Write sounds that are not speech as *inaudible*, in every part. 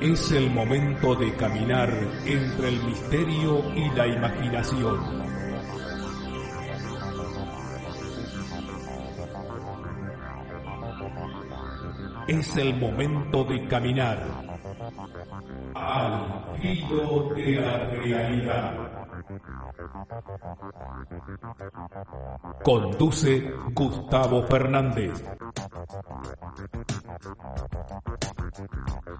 Es el momento de caminar entre el misterio y la imaginación. Es el momento de caminar al filo de la realidad. Conduce Gustavo Fernández.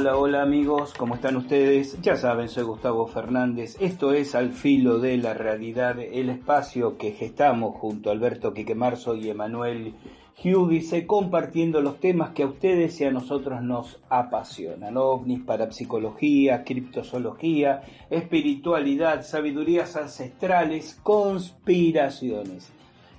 Hola, hola, amigos, ¿cómo están ustedes? Ya saben, soy Gustavo Fernández. Esto es Al Filo de la Realidad, el espacio que gestamos junto a Alberto Quiquemarzo y Emanuel Giudice, compartiendo los temas que a ustedes y a nosotros nos apasionan. OVNIs, parapsicología, criptozoología, espiritualidad, sabidurías ancestrales, conspiraciones.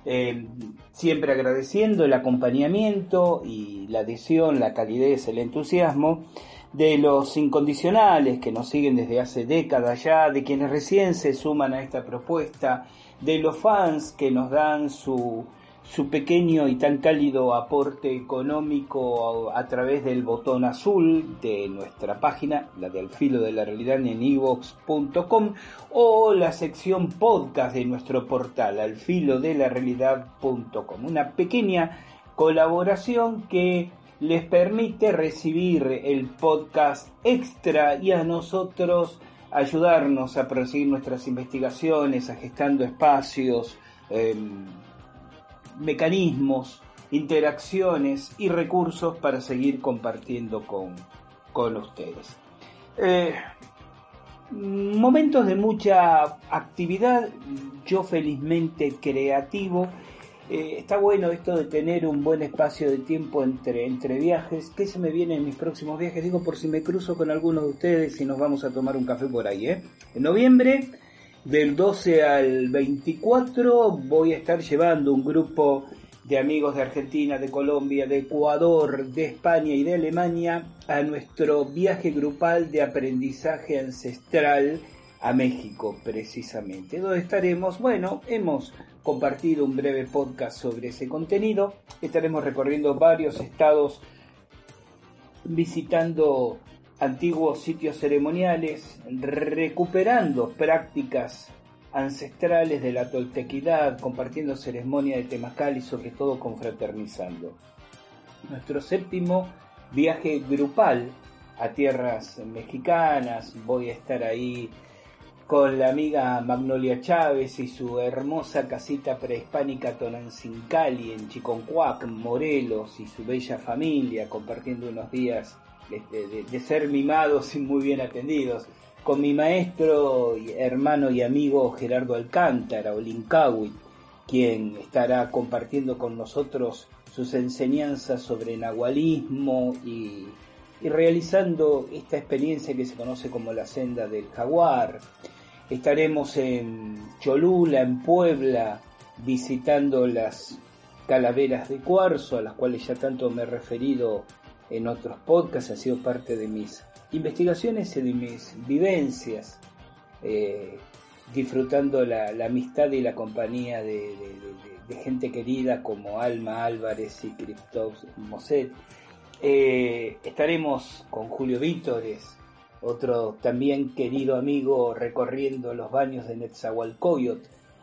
Eh, siempre agradeciendo el acompañamiento y la adhesión, la calidez, el entusiasmo de los incondicionales que nos siguen desde hace décadas ya, de quienes recién se suman a esta propuesta, de los fans que nos dan su su pequeño y tan cálido aporte económico a, través del botón azul de nuestra página, la de Al Filo de la Realidad en evox.com o la sección podcast de nuestro portal alfilodelarealidad.com. Una pequeña colaboración que les permite recibir el podcast extra y a nosotros ayudarnos a proseguir nuestras investigaciones, a espacios, em, mecanismos, interacciones y recursos para seguir compartiendo con, con ustedes. Eh, momentos de mucha actividad, yo felizmente creativo. Eh, está bueno esto de tener un buen espacio de tiempo entre, entre viajes. ¿Qué se me viene en mis próximos viajes? Digo por si me cruzo con alguno de ustedes y nos vamos a tomar un café por ahí. ¿eh? En noviembre del 12 al 24 voy a estar llevando un grupo de amigos de Argentina, de Colombia, de Ecuador, de España y de Alemania a nuestro viaje grupal de aprendizaje ancestral a México precisamente, donde estaremos, bueno, hemos compartido un breve podcast sobre ese contenido, estaremos recorriendo varios estados visitando antiguos sitios ceremoniales, recuperando prácticas ancestrales de la toltequidad, compartiendo ceremonia de Temacal y sobre todo confraternizando. Nuestro séptimo viaje grupal a tierras mexicanas, voy a estar ahí con la amiga Magnolia Chávez y su hermosa casita prehispánica Tonanzincali en Chiconcuac, Morelos y su bella familia, compartiendo unos días de, ser mimados y muy bien atendidos, con mi maestro, hermano y amigo Gerardo Alcántara, o Linkawi, quien estará compartiendo con nosotros sus enseñanzas sobre nahualismo y, y realizando esta experiencia que se conoce como la senda del jaguar. Estaremos en Cholula, en Puebla, visitando las calaveras de cuarzo, a las cuales ya tanto me he referido en otros podcasts, ha sido parte de mis investigaciones y de mis vivencias, eh, disfrutando la, amistad y la compañía de, gente querida como Alma Álvarez y Christophe Moset. Eh, estaremos con Julio Vítores, otro también querido amigo, recorriendo los baños de Netzahualcoyot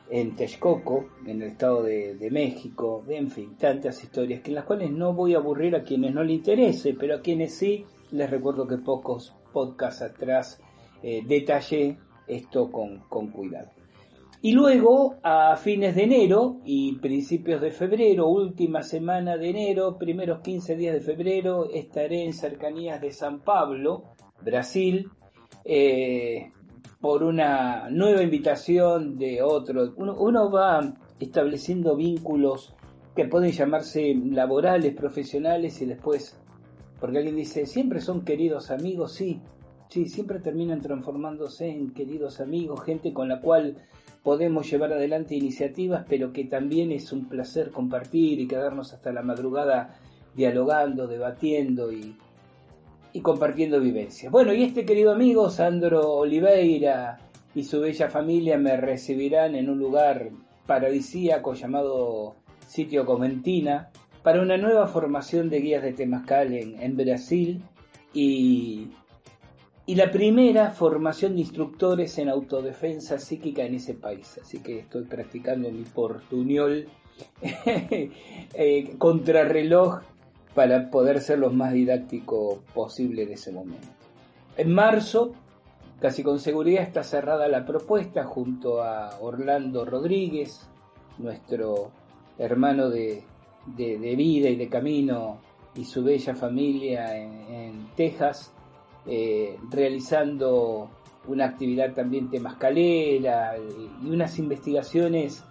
en Texcoco, en el estado de, México, en fin, tantas historias que en las cuales no voy a aburrir a quienes no le interese, pero a quienes sí, les recuerdo que pocos podcasts atrás eh, detallé esto con, con cuidado. Y luego, a fines de enero y principios de febrero, última semana de enero, primeros 15 días de febrero, estaré en cercanías de San Pablo, Brasil, eh, por una nueva invitación de otro. Uno, va estableciendo vínculos que pueden llamarse laborales, profesionales y después, porque alguien dice, siempre son queridos amigos, sí, Sí, siempre terminan transformándose en queridos amigos, gente con la cual podemos llevar adelante iniciativas, pero que también es un placer compartir y quedarnos hasta la madrugada dialogando, debatiendo y, y compartiendo vivencias. Bueno, y este querido amigo, Sandro Oliveira, y su bella familia me recibirán en un lugar paradisíaco llamado Sitio Comentina para una nueva formación de guías de Temascal en, en Brasil y, y la primera formación de instructores en autodefensa psíquica en ese país. Así que estoy practicando mi portuñol *laughs* eh, contrarreloj para poder ser lo más didáctico posible en ese momento. En marzo Casi con seguridad está cerrada la propuesta junto a Orlando Rodríguez, nuestro hermano de, vida y de camino y su bella familia en, Texas, eh, realizando una actividad también temascalera y unas investigaciones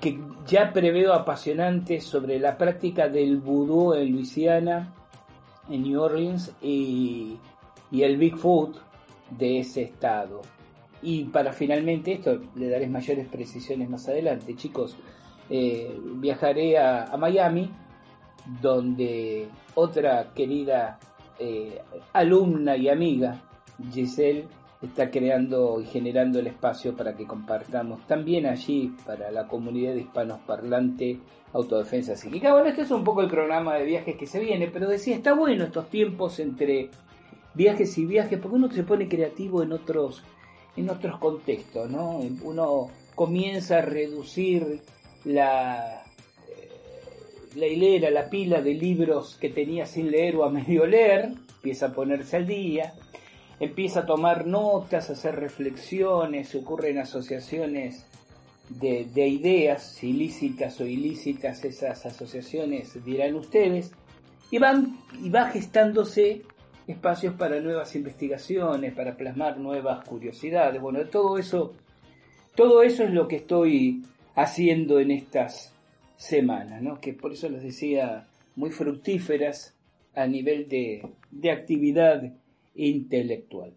que ya preveo apasionantes sobre la práctica del vudú en Luisiana, en New Orleans y, y el Bigfoot de ese estado. Y para finalmente esto le daré mayores precisiones más adelante, chicos. Eh, viajaré a, Miami, donde otra querida eh, alumna y amiga, Giselle, está creando y generando el espacio para que compartamos también allí para la comunidad de hispanos parlante autodefensa psíquica. Bueno, este es un poco el programa de viajes que se viene, pero decía, está bueno estos tiempos entre viajes y viajes, porque uno se pone creativo en otros, en otros contextos, ¿no? Uno comienza a reducir la, la hilera, la pila de libros que tenía sin leer o a medio leer, empieza a ponerse al día, empieza a tomar notas, a hacer reflexiones, ocurren asociaciones de, de ideas, ilícitas o ilícitas, esas asociaciones dirán ustedes, y van y va gestándose espacios para nuevas investigaciones, para plasmar nuevas curiosidades. Bueno, todo eso, todo eso es lo que estoy haciendo en estas semanas, ¿no? que por eso les decía, muy fructíferas a nivel de, de actividad intelectual.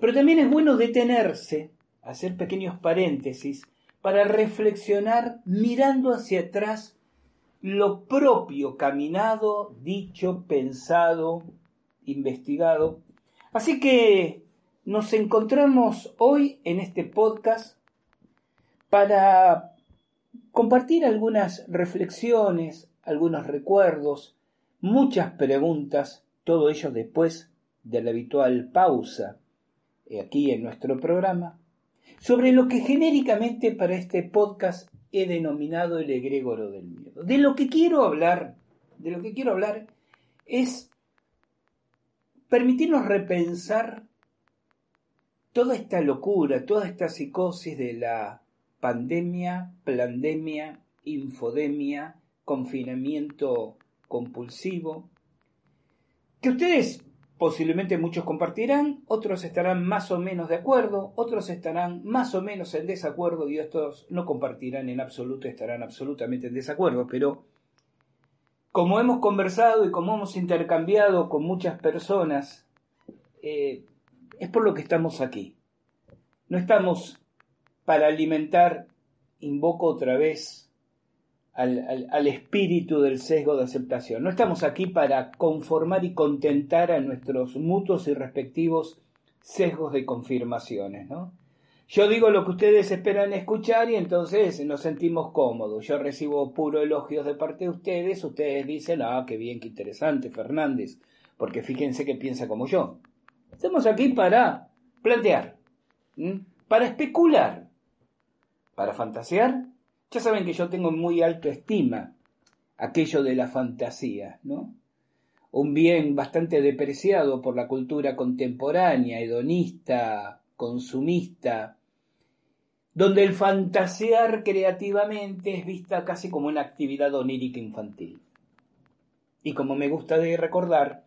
Pero también es bueno detenerse, hacer pequeños paréntesis, para reflexionar mirando hacia atrás lo propio caminado, dicho, pensado, investigado. Así que nos encontramos hoy en este podcast para compartir algunas reflexiones, algunos recuerdos, muchas preguntas, todo ello después de la habitual pausa eh, aquí en nuestro programa, sobre lo que genéricamente para este podcast he denominado el egregoro del miedo. De lo que quiero hablar, de lo que quiero hablar es permitirnos repensar toda esta locura, toda esta psicosis de la pandemia, pandemia, infodemia, confinamiento compulsivo, que ustedes posiblemente muchos compartirán, otros estarán más o menos de acuerdo, otros estarán más o menos en desacuerdo y estos no compartirán en absoluto, estarán absolutamente en desacuerdo, pero como hemos conversado y como hemos intercambiado con muchas personas, eh, es por lo que estamos aquí. No estamos para alimentar, invoco otra vez, al, espíritu del sesgo de aceptación. No estamos aquí para conformar y contentar a nuestros mutuos y respectivos sesgos de confirmaciones, ¿no? Yo digo lo que ustedes esperan escuchar y entonces nos sentimos cómodos. Yo recibo puro elogios de parte de ustedes, ustedes dicen, ah, qué bien, qué interesante, Fernández, porque fíjense que piensa como yo. Estamos aquí para plantear, para especular, para fantasear. Ya saben que yo tengo muy alta estima aquello de la fantasía, ¿no? Un bien bastante depreciado por la cultura contemporánea, hedonista, consumista, donde el fantasear creativamente es vista casi como una actividad onírica infantil. Y como me gusta de recordar,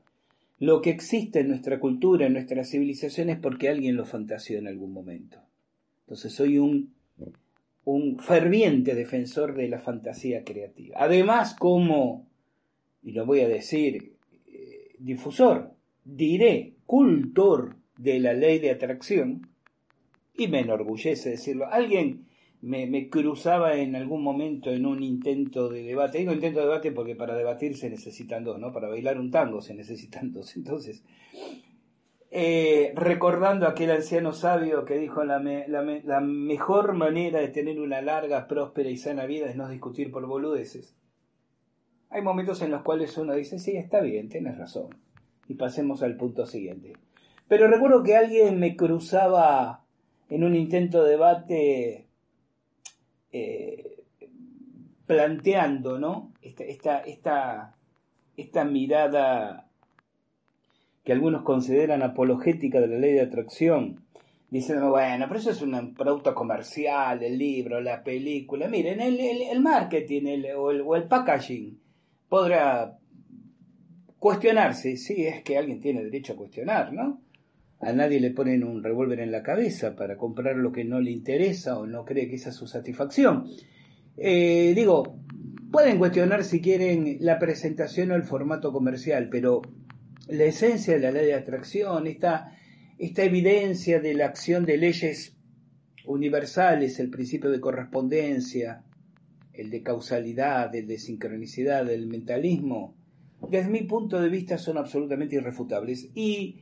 lo que existe en nuestra cultura, en nuestra civilización, es porque alguien lo fantaseó en algún momento. Entonces soy un, un ferviente defensor de la fantasía creativa. Además, como, y lo voy a decir, eh, difusor, diré cultor de la ley de atracción, y me enorgullece decirlo. Alguien me, cruzaba en algún momento en un intento de debate. Digo intento de debate porque para debatir se necesitan dos, ¿no? Para bailar un tango se necesitan dos. Entonces, eh, recordando aquel anciano sabio que dijo la, la, mejor manera de tener una larga, próspera y sana vida es no discutir por boludeces. Hay momentos en los cuales uno dice, sí, está bien, tienes razón. Y pasemos al punto siguiente. Pero recuerdo que alguien me cruzaba en un intento de debate eh, planteando ¿no? esta, esta, esta, mirada que algunos consideran apologética de la ley de atracción, diciendo, bueno, pero eso es un producto comercial, el libro, la película. Miren, el, el, marketing el, o, el, o el packaging podrá cuestionarse, sí, es que alguien tiene derecho a cuestionar, ¿no? A nadie le ponen un revólver en la cabeza para comprar lo que no le interesa o no cree que esa es su satisfacción. Eh, digo, pueden cuestionar si quieren la presentación o el formato comercial, pero la esencia de la ley de atracción, esta, esta evidencia de la acción de leyes universales, el principio de correspondencia, el de causalidad, el de sincronicidad, el mentalismo, desde mi punto de vista son absolutamente irrefutables. Y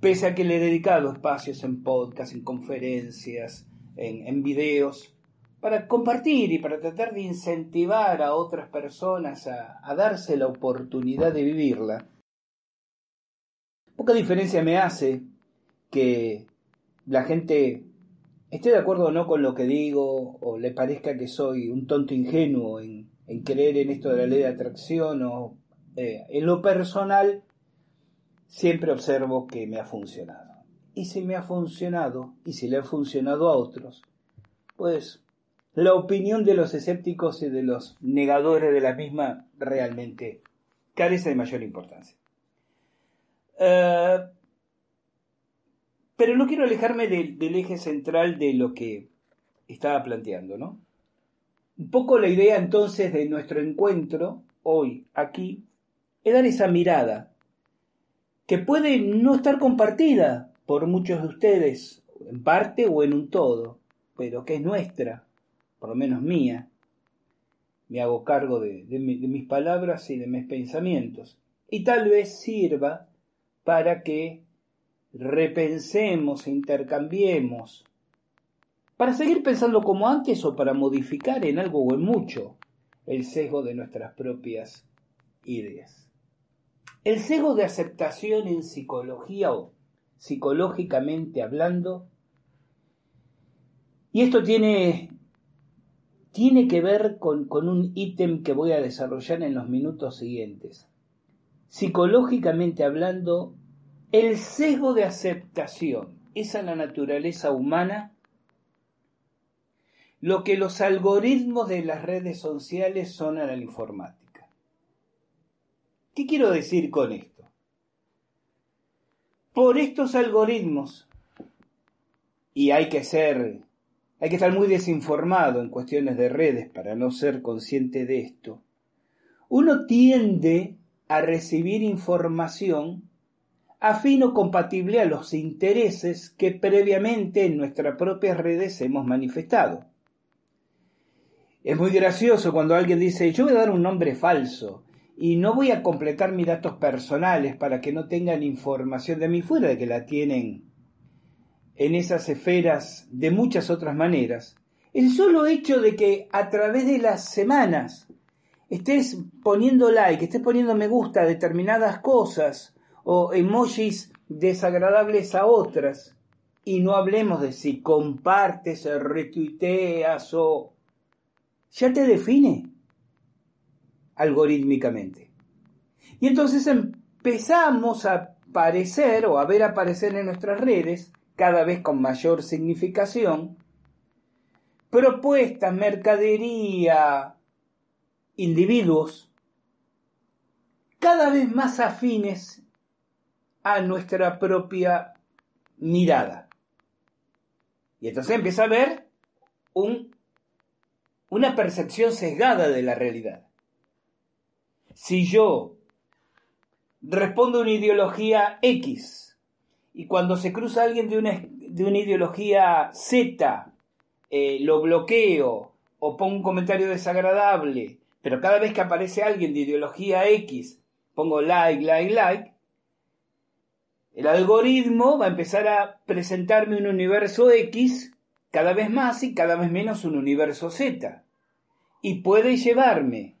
pese a que le he dedicado espacios en podcast, en conferencias, en, videos, para compartir y para tratar de incentivar a otras personas a, darse la oportunidad de vivirla. Poca diferencia me hace que la gente esté de acuerdo o no con lo que digo, o le parezca que soy un tonto ingenuo en, creer en esto de la ley de atracción, o eh, en lo personal siempre observo que me ha funcionado. Y si me ha funcionado, y si le ha funcionado a otros, pues la opinión de los escépticos y de los negadores de la misma realmente carece de mayor importancia. Eh, pero no quiero alejarme del eje central de lo que estaba planteando, ¿no? Un poco la idea entonces de nuestro encuentro hoy aquí es dar esa mirada que puede no estar compartida por muchos de ustedes, en parte o en un todo, pero que es nuestra, por lo menos mía. Me hago cargo de, mis palabras y de mis pensamientos. Y tal vez sirva para que repensemos e intercambiemos, para seguir pensando como antes o para modificar en algo o en mucho el sesgo de nuestras propias ideas. El sesgo de aceptación en psicología o psicológicamente hablando, y esto tiene, tiene que ver con, con un ítem que voy a desarrollar en los minutos siguientes. Psicológicamente hablando, el sesgo de aceptación es a la naturaleza humana lo que los algoritmos de las redes sociales son a la informática. ¿Qué quiero decir con esto? Por estos algoritmos, y hay que ser, hay que estar muy desinformado en cuestiones de redes para no ser consciente de esto, uno tiende a recibir información afín o compatible a los intereses que previamente en nuestras propias redes hemos manifestado. Es muy gracioso cuando alguien dice, yo voy a dar un nombre falso y no voy a completar mis datos personales para que no tengan información de mí fuera de que la tienen en esas esferas de muchas otras maneras. El solo hecho de que a través de las semanas estés poniendo like, estés poniendo me gusta a determinadas cosas o emojis desagradables a otras, y no hablemos de si compartes, retuiteas o... ya te define algorítmicamente. Y entonces empezamos a aparecer o a ver aparecer en nuestras redes, cada vez con mayor significación, propuestas, mercadería, individuos, cada vez más afines a nuestra propia mirada. Y entonces empieza a haber un, una percepción sesgada de la realidad si yo respondo a una ideología X. Y cuando se cruza alguien de una, de una ideología Z, eh, lo bloqueo o pongo un comentario desagradable, pero cada vez que aparece alguien de ideología X, pongo like, like, like, el algoritmo va a empezar a presentarme un universo X cada vez más y cada vez menos un universo Z. Y puede llevarme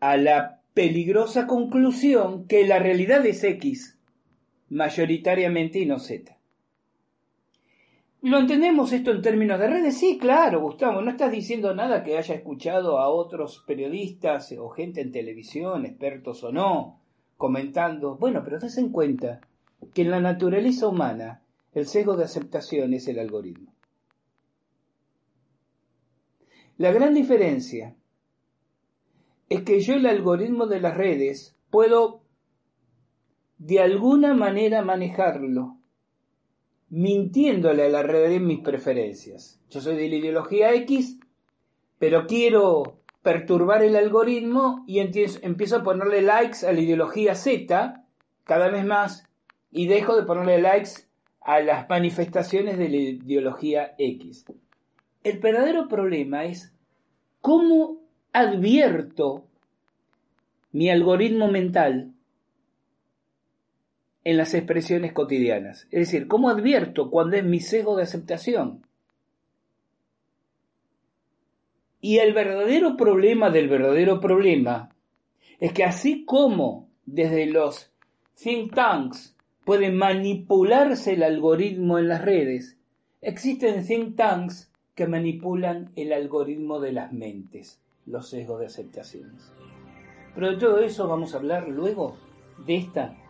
a la peligrosa conclusión que la realidad es X, mayoritariamente y no Z. ¿Lo entendemos esto en términos de redes? Sí, claro, Gustavo, no estás diciendo nada que haya escuchado a otros periodistas o gente en televisión, expertos o no, comentando. Bueno, pero ten en cuenta que en la naturaleza humana el sesgo de aceptación es el algoritmo. La gran diferencia es que yo el algoritmo de las redes puedo de alguna manera manejarlo mintiéndole a la red mis preferencias. Yo soy de la ideología X, pero quiero perturbar el algoritmo y empiezo a ponerle likes a la ideología Z cada vez más y dejo de ponerle likes a las manifestaciones de la ideología X. El verdadero problema es cómo advierto mi algoritmo mental en las expresiones cotidianas. Es decir, ¿cómo advierto cuando es mi sesgo de aceptación? Y el verdadero problema del verdadero problema es que así como desde los think tanks puede manipularse el algoritmo en las redes, existen think tanks que manipulan el algoritmo de las mentes, los sesgos de aceptaciones. Pero de todo eso vamos a hablar luego de esta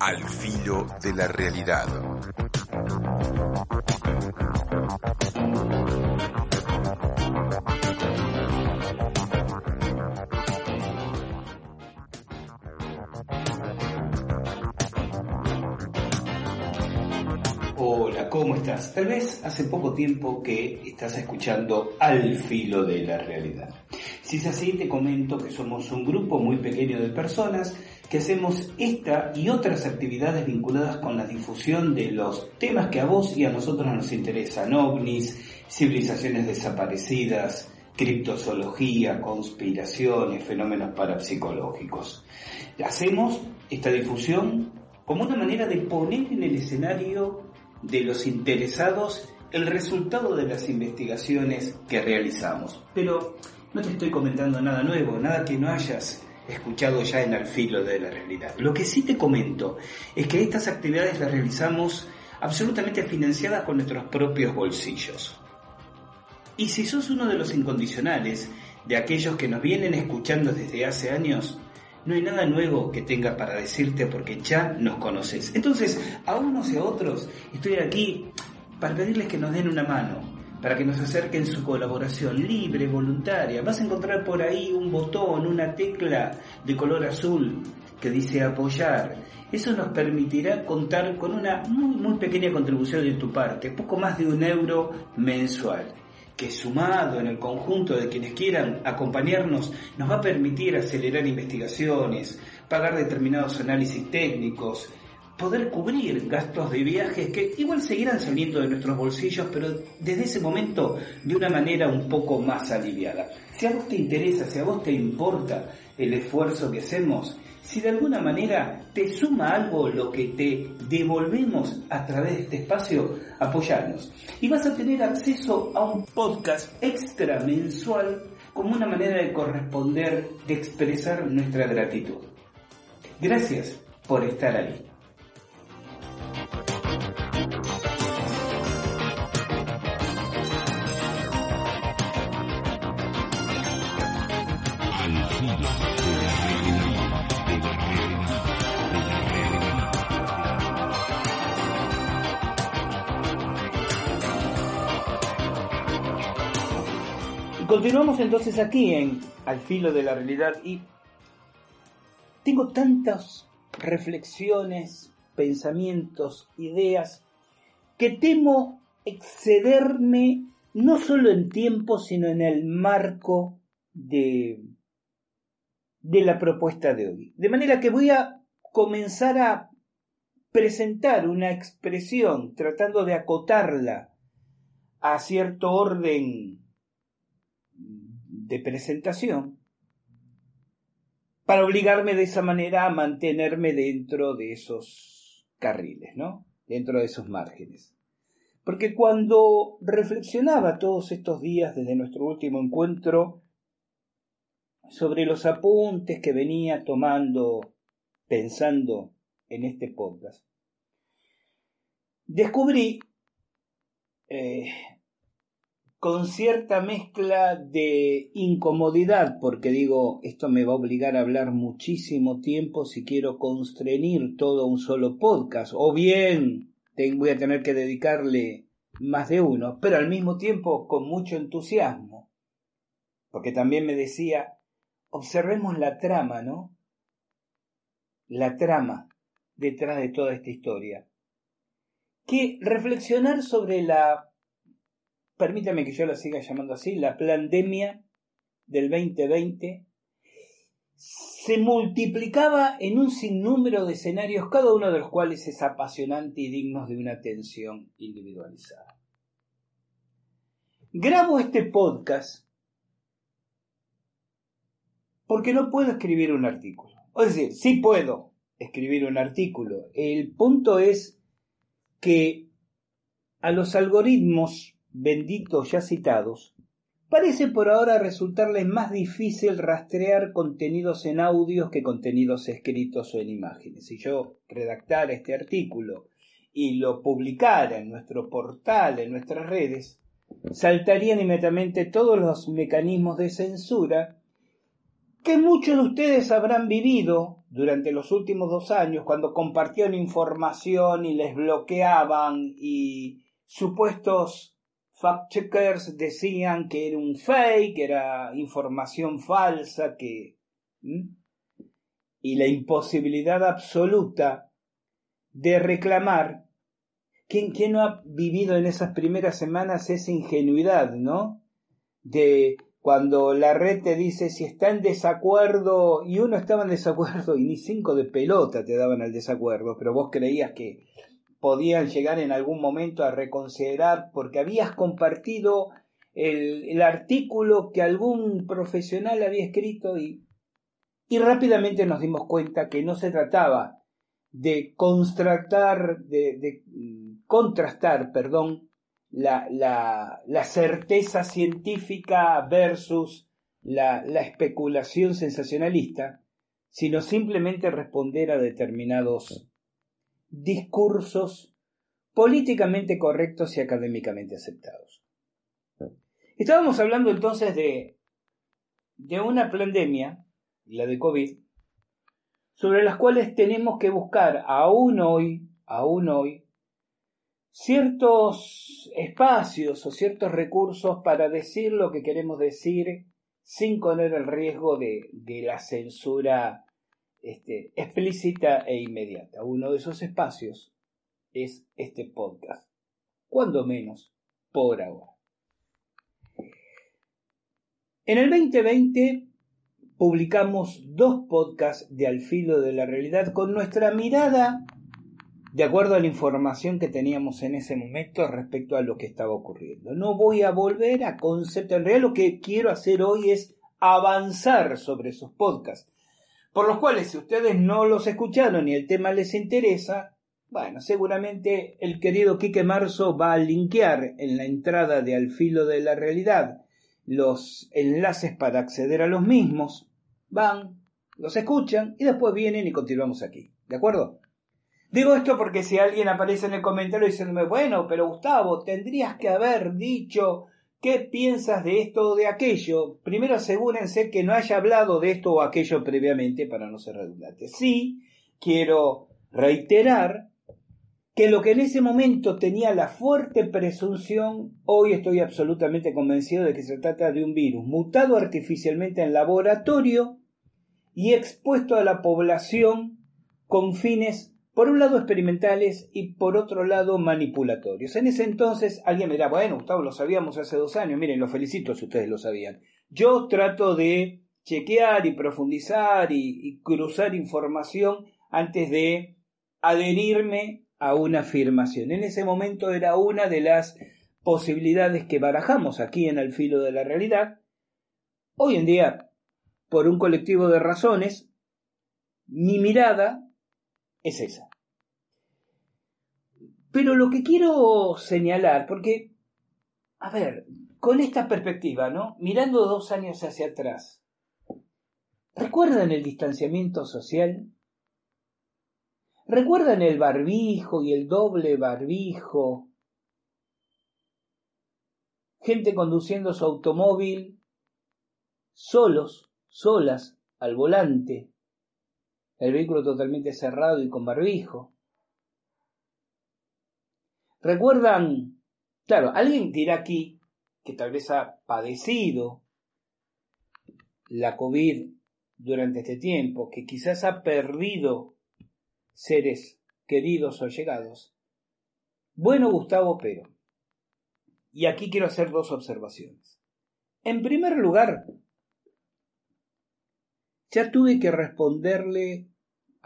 Al filo de la realidad. Hola, ¿cómo estás? Tal vez hace poco tiempo que estás escuchando Al filo de la realidad. Si es así, te comento que somos un grupo muy pequeño de personas que hacemos esta y otras actividades vinculadas con la difusión de los temas que a vos y a nosotros nos interesan, ovnis, civilizaciones desaparecidas, criptozoología, conspiraciones, fenómenos parapsicológicos. Hacemos esta difusión como una manera de poner en el escenario de los interesados el resultado de las investigaciones que realizamos. Pero no te estoy comentando nada nuevo, nada que no hayas escuchado ya en al filo de la realidad. Lo que sí te comento es que estas actividades las realizamos absolutamente financiadas con nuestros propios bolsillos. Y si sos uno de los incondicionales, de aquellos que nos vienen escuchando desde hace años, no hay nada nuevo que tenga para decirte porque ya nos conoces. Entonces, a unos y a otros, estoy aquí para pedirles que nos den una mano, para que nos acerquen su colaboración libre, voluntaria. Vas a encontrar por ahí un botón, una tecla de color azul que dice apoyar. Eso nos permitirá contar con una muy, muy pequeña contribución de tu parte, poco más de un euro mensual que sumado en el conjunto de quienes quieran acompañarnos nos va a permitir acelerar investigaciones, pagar determinados análisis técnicos, poder cubrir gastos de viajes que igual seguirán saliendo de nuestros bolsillos, pero desde ese momento de una manera un poco más aliviada. Si a vos te interesa, si a vos te importa el esfuerzo que hacemos, si de alguna manera te suma algo lo que te devolvemos a través de este espacio, apoyarnos. Y vas a tener acceso a un podcast extra mensual como una manera de corresponder, de expresar nuestra gratitud. Gracias por estar ahí. Continuamos entonces aquí en Al filo de la realidad y tengo tantas reflexiones, pensamientos, ideas que temo excederme no solo en tiempo, sino en el marco de, de la propuesta de hoy. De manera que voy a comenzar a presentar una expresión tratando de acotarla a cierto orden de presentación para obligarme de esa manera a mantenerme dentro de esos carriles, ¿no? Dentro de esos márgenes. Porque cuando reflexionaba todos estos días desde nuestro último encuentro sobre los apuntes que venía tomando, pensando en este podcast, descubrí eh, con cierta mezcla de incomodidad, porque digo, esto me va a obligar a hablar muchísimo tiempo si quiero constreñir todo un solo podcast, o bien voy a tener que dedicarle más de uno, pero al mismo tiempo con mucho entusiasmo, porque también me decía, observemos la trama, ¿no? La trama detrás de toda esta historia. Que reflexionar sobre la permítame que yo la siga llamando así, la pandemia del 2020, se multiplicaba en un sinnúmero de escenarios, cada uno de los cuales es apasionante y digno de una atención individualizada. Grabo este podcast porque no puedo escribir un artículo. Es decir, sí puedo escribir un artículo. El punto es que a los algoritmos benditos ya citados, parece por ahora resultarles más difícil rastrear contenidos en audios que contenidos escritos o en imágenes. Si yo redactara este artículo y lo publicara en nuestro portal, en nuestras redes, saltarían inmediatamente todos los mecanismos de censura que muchos de ustedes habrán vivido durante los últimos dos años cuando compartían información y les bloqueaban y supuestos fact-checkers decían que era un fake, era información falsa, que... y la imposibilidad absoluta de reclamar. ¿Quién, ¿Quién no ha vivido en esas primeras semanas esa ingenuidad, no? De cuando la red te dice si está en desacuerdo y uno estaba en desacuerdo y ni cinco de pelota te daban al desacuerdo, pero vos creías que podían llegar en algún momento a reconsiderar porque habías compartido el, artículo que algún profesional había escrito y, rápidamente nos dimos cuenta que no se trataba de contrastar, la, certeza científica versus la especulación sensacionalista, sino simplemente responder a determinados discursos políticamente correctos y académicamente aceptados. Estábamos hablando entonces de, de una pandemia, la de COVID, sobre las cuales tenemos que buscar aún hoy, aún hoy, ciertos espacios o ciertos recursos para decir lo que queremos decir sin correr el riesgo de, la censura este, explícita e inmediata. Uno de esos espacios es este podcast, cuando menos por ahora. En el 2020 publicamos dos podcasts de Al filo de la realidad con nuestra mirada de acuerdo a la información que teníamos en ese momento respecto a lo que estaba ocurriendo. No voy a volver a concepto. En realidad lo que quiero hacer hoy es avanzar sobre esos podcasts, por los cuales si ustedes no los escucharon y el tema les interesa, bueno, seguramente el querido Quique Marzo va a linkear en la entrada de Al filo de la realidad los enlaces para acceder a los mismos, van, los escuchan y después vienen y continuamos aquí. ¿De acuerdo? Digo esto porque si alguien aparece en el comentario diciéndome, bueno, pero Gustavo, tendrías que haber dicho qué piensas de esto o de aquello. Primero asegúrense que no haya hablado de esto o aquello previamente para no ser redundante. Sí, quiero reiterar que lo que en ese momento tenía la fuerte presunción, hoy estoy absolutamente convencido de que se trata de un virus mutado artificialmente en laboratorio y expuesto a la población con fines por un lado experimentales y por otro lado manipulatorios. En ese entonces alguien me dirá, bueno, Gustavo, lo sabíamos hace dos años, miren, lo felicito si ustedes lo sabían. Yo trato de chequear y profundizar y, y cruzar información antes de adherirme a una afirmación. En ese momento era una de las posibilidades que barajamos aquí en el filo de la realidad. Hoy en día, por un colectivo de razones, mi mirada es esa. Pero lo que quiero señalar, porque, a ver, con esta perspectiva, ¿no? Mirando dos años hacia atrás, ¿recuerdan el distanciamiento social? ¿Recuerdan el barbijo y el doble barbijo? Gente conduciendo su automóvil solos, solas, al volante, el vehículo totalmente cerrado y con barbijo. ¿Recuerdan? Claro, alguien dirá aquí que tal vez ha padecido la COVID durante este tiempo, que quizás ha perdido seres queridos o llegados. Bueno, Gustavo, pero. Y aquí quiero hacer dos observaciones. En primer lugar, ya tuve que responderle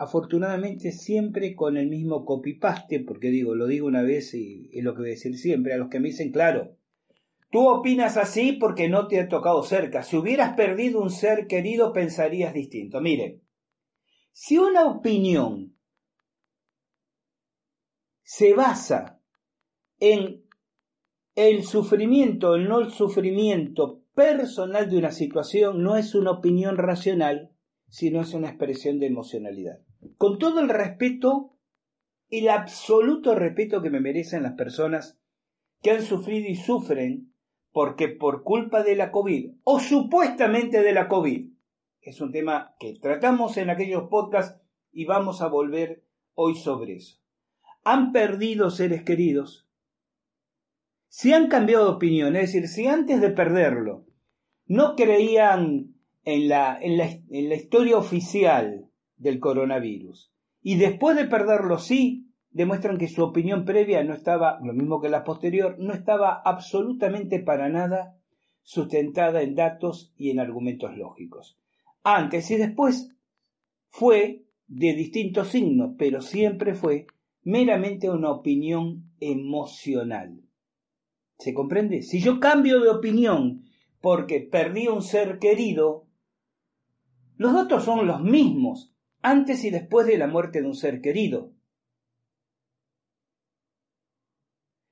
afortunadamente siempre con el mismo copy-paste, porque digo, lo digo una vez y es lo que voy a decir siempre, a los que me dicen, claro, tú opinas así porque no te ha tocado cerca, si hubieras perdido un ser querido pensarías distinto. Miren, si una opinión se basa en el sufrimiento, el no el sufrimiento personal de una situación, no es una opinión racional, sino es una expresión de emocionalidad. Con todo el respeto, el absoluto respeto que me merecen las personas que han sufrido y sufren porque por culpa de la COVID o supuestamente de la COVID, es un tema que tratamos en aquellos podcasts y vamos a volver hoy sobre eso. Han perdido seres queridos. Si han cambiado de opinión, es decir, si antes de perderlo no creían en la, en la, en la historia oficial del coronavirus. Y después de perderlo, sí, demuestran que su opinión previa no estaba, lo mismo que la posterior, no estaba absolutamente para nada sustentada en datos y en argumentos lógicos. Antes y después fue de distintos signos, pero siempre fue meramente una opinión emocional. ¿Se comprende? Si yo cambio de opinión porque perdí un ser querido, los datos son los mismos antes y después de la muerte de un ser querido.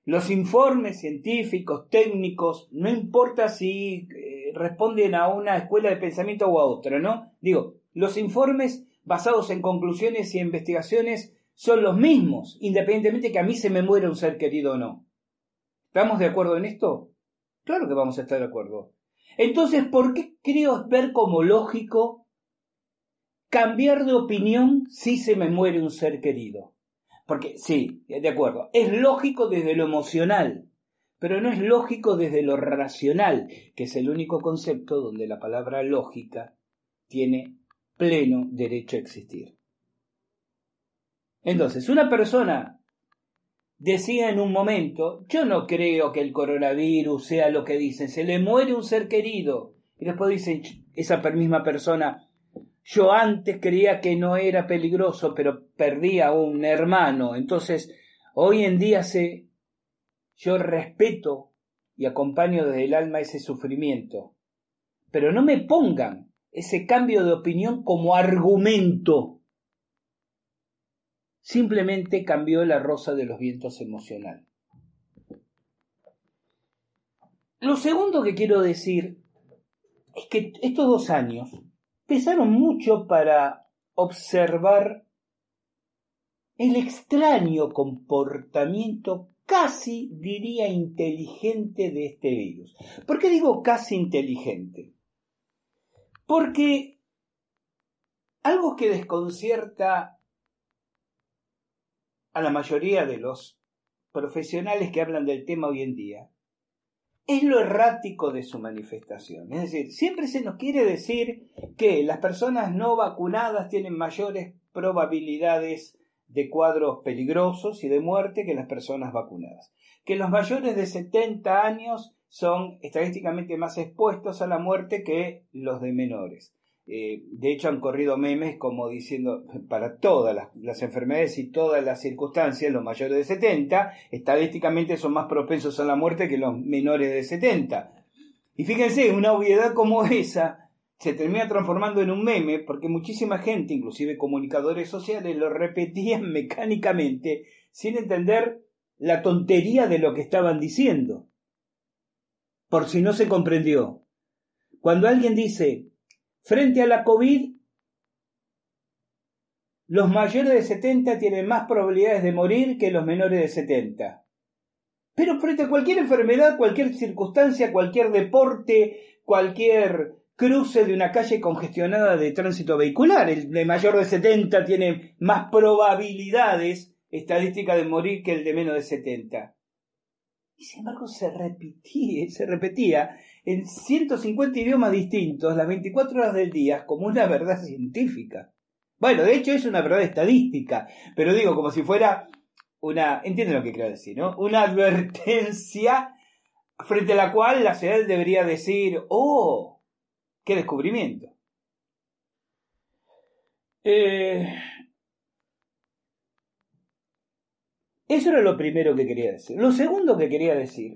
Los informes científicos, técnicos, no importa si eh, responden a una escuela de pensamiento o a otra, ¿no? Digo, los informes basados en conclusiones y investigaciones son los mismos, independientemente que a mí se me muera un ser querido o no. ¿Estamos de acuerdo en esto? Claro que vamos a estar de acuerdo. Entonces, ¿por qué creo ver como lógico cambiar de opinión si se me muere un ser querido. Porque sí, de acuerdo, es lógico desde lo emocional, pero no es lógico desde lo racional, que es el único concepto donde la palabra lógica tiene pleno derecho a existir. Entonces, una persona decía en un momento, yo no creo que el coronavirus sea lo que dicen, se le muere un ser querido. Y después dice esa misma persona, yo antes creía que no era peligroso, pero perdí a un hermano. Entonces, hoy en día sé, yo respeto y acompaño desde el alma ese sufrimiento. Pero no me pongan ese cambio de opinión como argumento. Simplemente cambió la rosa de los vientos emocional. Lo segundo que quiero decir es que estos dos años pesaron mucho para observar el extraño comportamiento casi diría inteligente de este virus. ¿Por qué digo casi inteligente? Porque algo que desconcierta a la mayoría de los profesionales que hablan del tema hoy en día es lo errático de su manifestación. Es decir, siempre se nos quiere decir que las personas no vacunadas tienen mayores probabilidades de cuadros peligrosos y de muerte que las personas vacunadas. Que los mayores de 70 años son estadísticamente más expuestos a la muerte que los de menores. Eh, de hecho, han corrido memes como diciendo, para todas las, las, enfermedades y todas las circunstancias, los mayores de 70, estadísticamente son más propensos a la muerte que los menores de 70. Y fíjense, una obviedad como esa se termina transformando en un meme porque muchísima gente, inclusive comunicadores sociales, lo repetían *laughs* mecánicamente sin entender la tontería de lo que estaban diciendo. Por si no se comprendió. Cuando alguien dice, frente a la COVID, los mayores de 70 tienen más probabilidades de morir que los menores de 70. Pero frente a cualquier enfermedad, cualquier circunstancia, cualquier deporte, cualquier cruce de una calle congestionada de tránsito vehicular. El de mayor de 70 tiene más probabilidades estadísticas de morir que el de menos de 70. Y sin embargo se repetía, se repetía en 150 idiomas distintos las 24 horas del día como una verdad científica. Bueno, de hecho es una verdad estadística, pero digo como si fuera una, entienden lo que quiero decir, ¿no? Una advertencia frente a la cual la ciudad debería decir, oh, ¡Qué descubrimiento! Eh, eso era lo primero que quería decir. Lo segundo que quería decir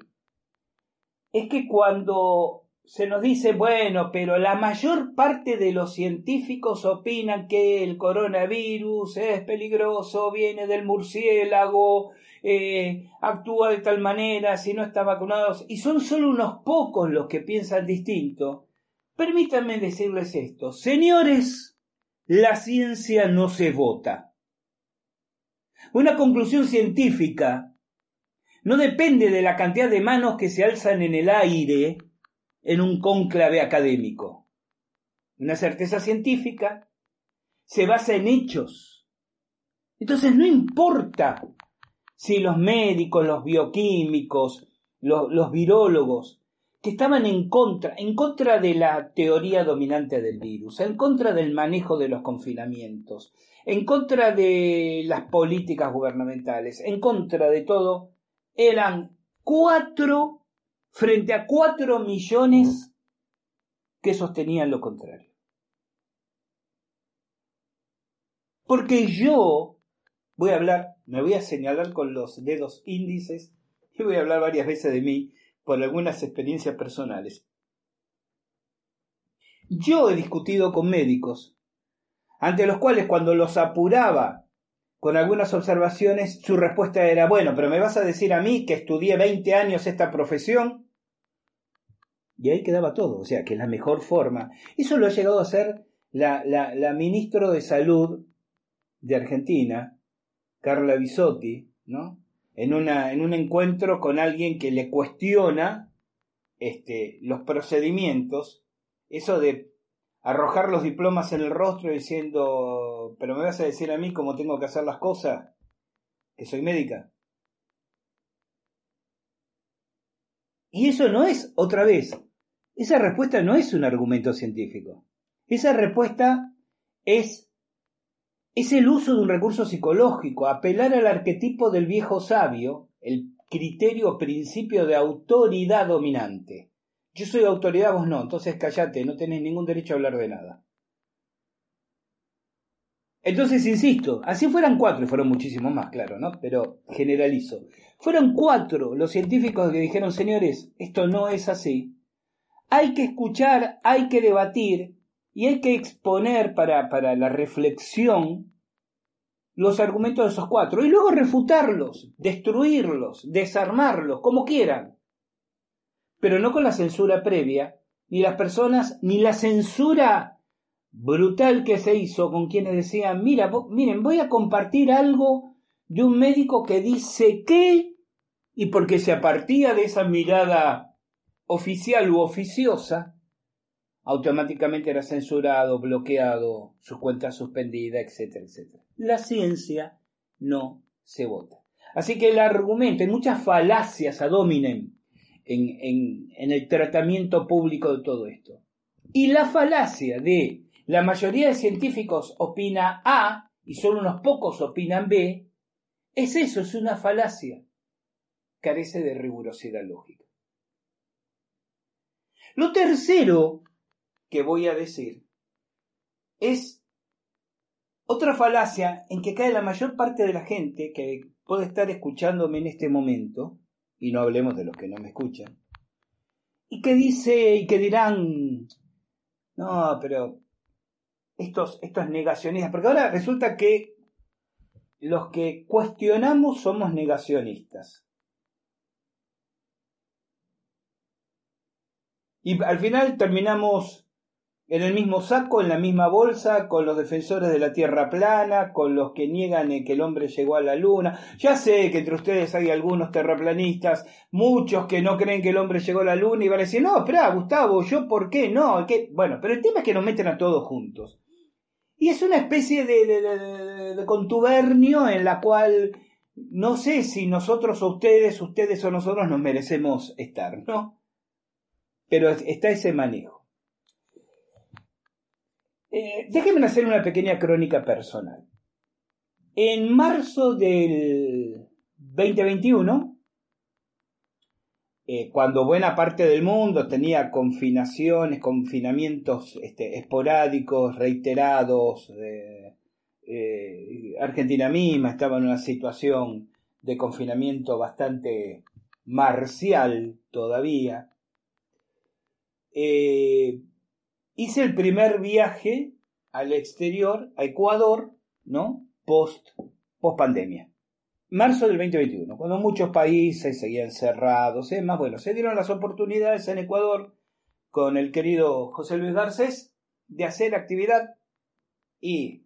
es que cuando se nos dice, bueno, pero la mayor parte de los científicos opinan que el coronavirus es peligroso, viene del murciélago, eh, actúa de tal manera si no está vacunado, y son solo unos pocos los que piensan distinto, Permítanme decirles esto. Señores, la ciencia no se vota. Una conclusión científica no depende de la cantidad de manos que se alzan en el aire en un cónclave académico. Una certeza científica se basa en hechos. Entonces no importa si los médicos, los bioquímicos, los, virólogos que estaban en contra, en contra de la teoría dominante del virus, en contra del manejo de los confinamientos, en contra de las políticas gubernamentales, en contra de todo, eran cuatro frente a cuatro millones que sostenían lo contrario. Porque yo voy a hablar, me voy a señalar con los dedos índices y voy a hablar varias veces de mí, por algunas experiencias personales. Yo he discutido con médicos, ante los cuales cuando los apuraba con algunas observaciones, su respuesta era, bueno, pero me vas a decir a mí que estudié 20 años esta profesión. Y ahí quedaba todo, o sea, que es la mejor forma. Eso lo ha llegado a hacer la, la, ministra de Salud de Argentina, Carla Bisotti, ¿no? en, una, en un encuentro con alguien que le cuestiona este, los procedimientos, eso de arrojar los diplomas en el rostro diciendo, pero me vas a decir a mí cómo tengo que hacer las cosas, que soy médica. Y eso no es, otra vez, esa respuesta no es un argumento científico. Esa respuesta es, es el uso de un recurso psicológico, apelar al arquetipo del viejo sabio, el criterio principio de autoridad dominante. Yo soy autoridad, vos no, entonces callate, no tenés ningún derecho a hablar de nada. Entonces, insisto, así fueran cuatro, y fueron muchísimos más, claro, ¿no? Pero generalizo. Fueron cuatro los científicos que dijeron, señores, esto no es así. Hay que escuchar, hay que debatir y hay que exponer para, para la reflexión los argumentos de esos cuatro y luego refutarlos, destruirlos, desarmarlos, como quieran. Pero no con la censura previa, ni las personas, ni la censura brutal que se hizo con quienes decían, mira, miren, voy a compartir algo de un médico que dice que, y porque se apartía de esa mirada oficial u oficiosa, automáticamente era censurado, bloqueado, sus cuentas suspendidas, etcétera, etcétera. La ciencia no se vota. Así que el argumento, hay muchas falacias a dominen en, el tratamiento público de todo esto. Y la falacia de la mayoría de científicos opina A y solo unos pocos opinan B, es eso, es una falacia. Carece de rigurosidad lógica. Lo tercero que voy a decir es otra falacia en que cae la mayor parte de la gente que puede estar escuchándome en este momento, y no hablemos de los que no me escuchan, y que dice y que dirán, no, pero estos, estos negacionistas, porque ahora resulta que los que cuestionamos somos negacionistas. Y al final terminamos en el mismo saco, en la misma bolsa, con los defensores de la Tierra plana, con los que niegan que el hombre llegó a la Luna. Ya sé que entre ustedes hay algunos terraplanistas, muchos que no creen que el hombre llegó a la Luna y van a decir, no, espera, Gustavo, ¿yo por qué no? Bueno, pero el tema es que nos meten a todos juntos. Y es una especie de, de, contubernio en la cual no sé si nosotros o ustedes, ustedes o nosotros nos merecemos estar, ¿no? Pero está ese manejo. Eh, déjenme hacer una pequeña crónica personal. En marzo del 2021, eh, cuando buena parte del mundo tenía confinaciones, confinamientos este, esporádicos, reiterados, eh, Argentina misma estaba en una situación de confinamiento bastante marcial todavía. Eh, hice el primer viaje al exterior, a Ecuador, ¿no? Post, post pandemia marzo del 2021, cuando muchos países seguían cerrados y demás, bueno, se dieron las oportunidades en Ecuador con el querido José Luis Garcés de hacer actividad y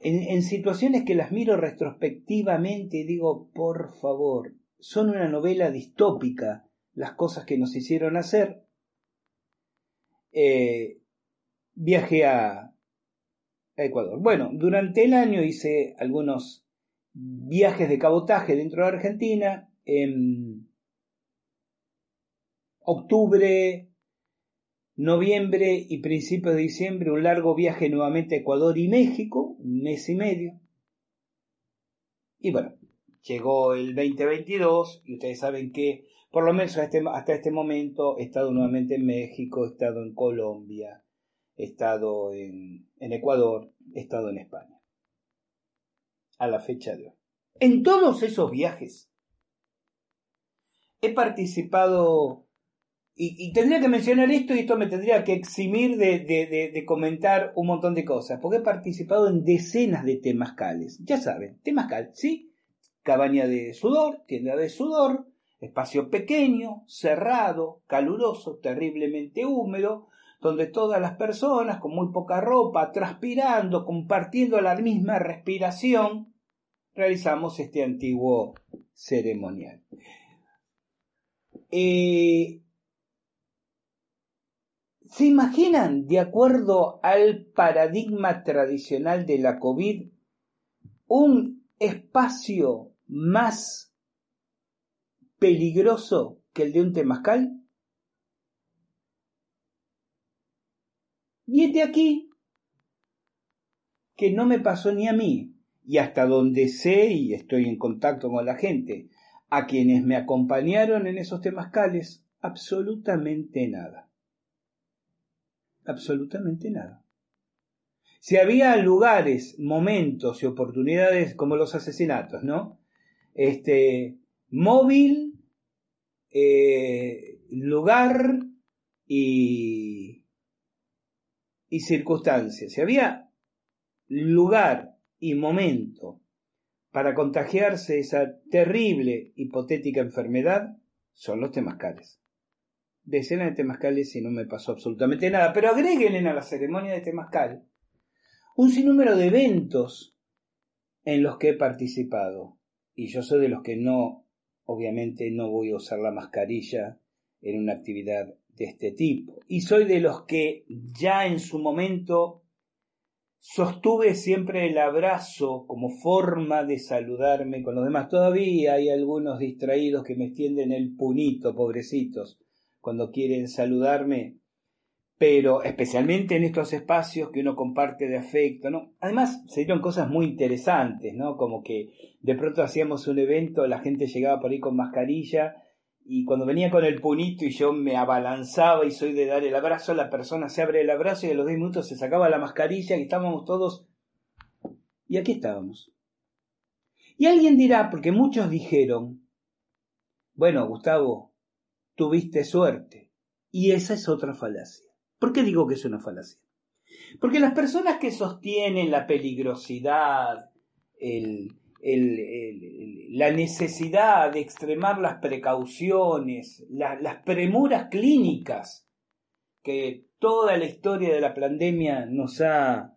en, situaciones que las miro retrospectivamente y digo, por favor, son una novela distópica las cosas que nos hicieron hacer. Eh, viajé a, a Ecuador. Bueno, durante el año hice algunos viajes de cabotaje dentro de Argentina. En octubre, noviembre y principios de diciembre un largo viaje nuevamente a Ecuador y México, un mes y medio. Y bueno, llegó el 2022 y ustedes saben que por lo menos hasta este, hasta este momento he estado nuevamente en México, he estado en Colombia, he estado en, Ecuador, he estado en España a la fecha de hoy. En todos esos viajes he participado, y, tendría que mencionar esto y esto me tendría que eximir de, de, comentar un montón de cosas, porque he participado en decenas de temascales. Ya saben, temascal, ¿sí? Cabaña de sudor, tienda de sudor, espacio pequeño, cerrado, caluroso, terriblemente húmedo, donde todas las personas con muy poca ropa, transpirando, compartiendo la misma respiración, realizamos este antiguo ceremonial. Eh, ¿Se imaginan, de acuerdo al paradigma tradicional de la COVID, un espacio más peligroso que el de un temazcal? Y de aquí que no me pasó ni a mí, y hasta donde sé y estoy en contacto con la gente, a quienes me acompañaron en esos temazcales, absolutamente nada. Absolutamente nada. Si había lugares, momentos y oportunidades como los asesinatos, ¿no? Este, móvil, eh, lugar y, y circunstancias. Si había lugar y momento para contagiarse esa terrible hipotética enfermedad, son los temazcales. Decenas de temazcales y no me pasó absolutamente nada. Pero agréguenle a la ceremonia de temazcal un sinnúmero de eventos en los que he participado. Y yo soy de los que no, obviamente no voy a usar la mascarilla en una actividad de este tipo. Y soy de los que ya en su momento sostuve siempre el abrazo como forma de saludarme con los demás. Todavía hay algunos distraídos que me extienden el punito, pobrecitos, cuando quieren saludarme, pero especialmente en estos espacios que uno comparte de afecto, ¿no? Además, se dieron cosas muy interesantes, ¿no? Como que de pronto hacíamos un evento, la gente llegaba por ahí con mascarilla y cuando venía con el punito y yo me abalanzaba y soy de dar el abrazo, la persona se abre el abrazo y a los 10 minutos se sacaba la mascarilla y estábamos todos... Y aquí estábamos. Y alguien dirá, porque muchos dijeron, bueno, Gustavo, tuviste suerte. Y esa es otra falacia. ¿Por qué digo que es una falacia? Porque las personas que sostienen la peligrosidad, el, la necesidad de extremar las precauciones, las premuras clínicas que toda la historia de la pandemia nos ha,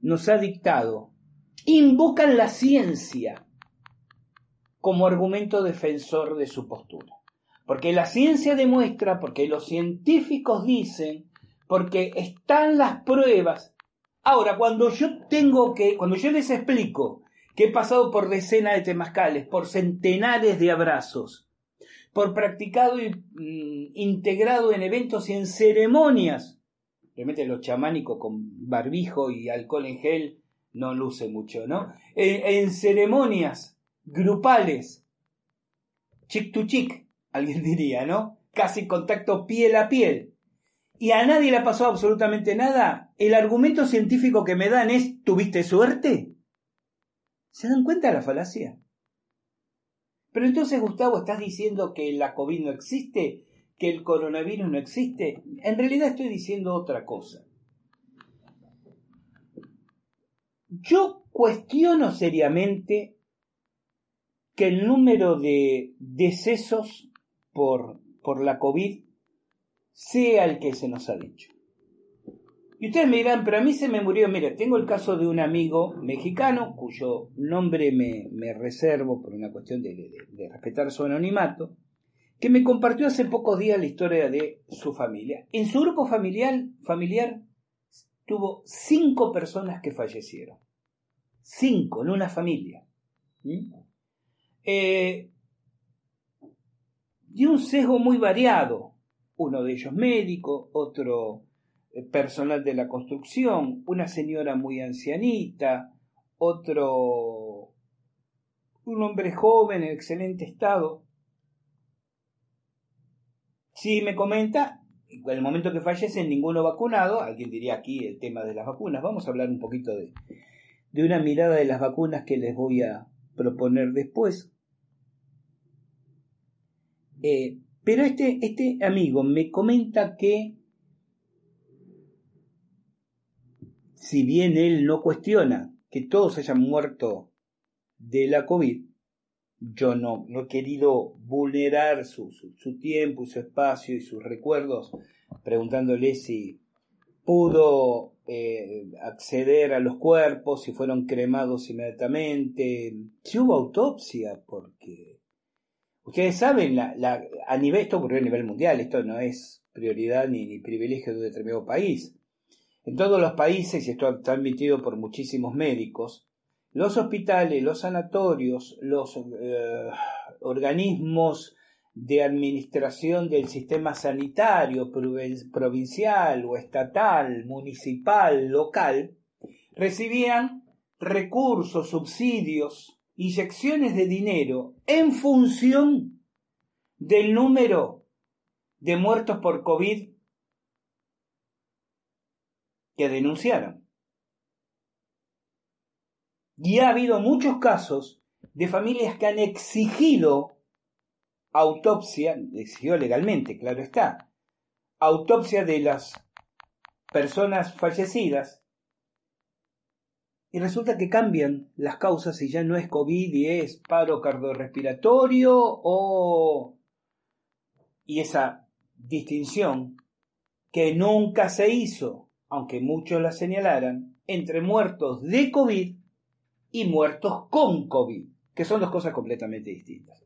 nos ha dictado, invocan la ciencia como argumento defensor de su postura. Porque la ciencia demuestra, porque los científicos dicen, porque están las pruebas. Ahora, cuando yo tengo que, cuando yo les explico que he pasado por decenas de temazcales, por centenares de abrazos, por practicado y mm, integrado en eventos y en ceremonias. Realmente lo chamánico con barbijo y alcohol en gel no luce mucho, ¿no? En, ceremonias grupales, chick to chick, alguien *laughs* diría, ¿no? Casi contacto piel a piel. Y a nadie le ha pasado absolutamente nada. El argumento científico que me dan es ¿tuviste suerte? ¿Se dan cuenta de la falacia? Pero entonces, Gustavo, ¿estás diciendo que la COVID no existe? ¿Que el coronavirus no existe? En realidad estoy diciendo otra cosa. Yo cuestiono seriamente que el número de decesos por, por la COVID sea el que se nos ha dicho. Y ustedes me dirán, pero a mí se me murió, mire, tengo el caso de un amigo mexicano cuyo nombre me, reservo por una cuestión de, respetar su anonimato, que me compartió hace pocos días la historia de su familia. En su grupo familiar, familiar tuvo cinco personas que fallecieron. Cinco, en una familia. ¿Mm? Eh, y un sesgo muy variado. Uno de ellos médico, otro eh, personal de la construcción, una señora muy ancianita, otro, un hombre joven en excelente estado. Si me comenta, en el momento que fallece ninguno vacunado, alguien diría aquí el tema de las vacunas, vamos a hablar un poquito de, de una mirada de las vacunas que les voy a proponer después. Eh, pero este, este amigo me comenta que si bien él no cuestiona que todos hayan muerto de la COVID, yo no, no he querido vulnerar su, su, tiempo y su espacio y sus recuerdos preguntándole si pudo eh, acceder a los cuerpos, si fueron cremados inmediatamente, si hubo autopsia, porque ustedes saben, a nivel, esto ocurrió a nivel mundial, esto no es prioridad ni, ni privilegio de un determinado país. En todos los países, y esto está admitido por muchísimos médicos, los hospitales, los sanatorios, los eh, organismos de administración del sistema sanitario provincial o estatal, municipal, local, recibían recursos, subsidios, inyecciones de dinero en función del número de muertos por COVID que denunciaron. Y ha habido muchos casos de familias que han exigido autopsia, exigió legalmente, claro está, autopsia de las personas fallecidas y resulta que cambian las causas y ya no es COVID y es paro cardiorrespiratorio o... y esa distinción que nunca se hizo, aunque muchos la señalaran, entre muertos de COVID y muertos con COVID, que son dos cosas completamente distintas.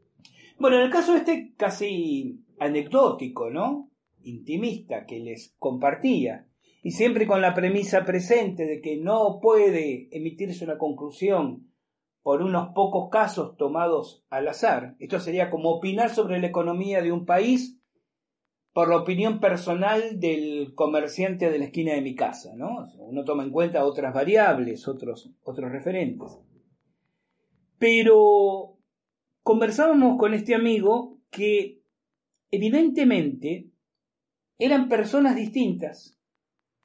Bueno, en el caso este casi anecdótico, ¿no? Intimista que les compartía, y siempre con la premisa presente de que no puede emitirse una conclusión por unos pocos casos tomados al azar. Esto sería como opinar sobre la economía de un país por la opinión personal del comerciante de la esquina de mi casa, ¿no? Uno toma en cuenta otras variables, otros, otros referentes. Pero conversábamos con este amigo que evidentemente eran personas distintas,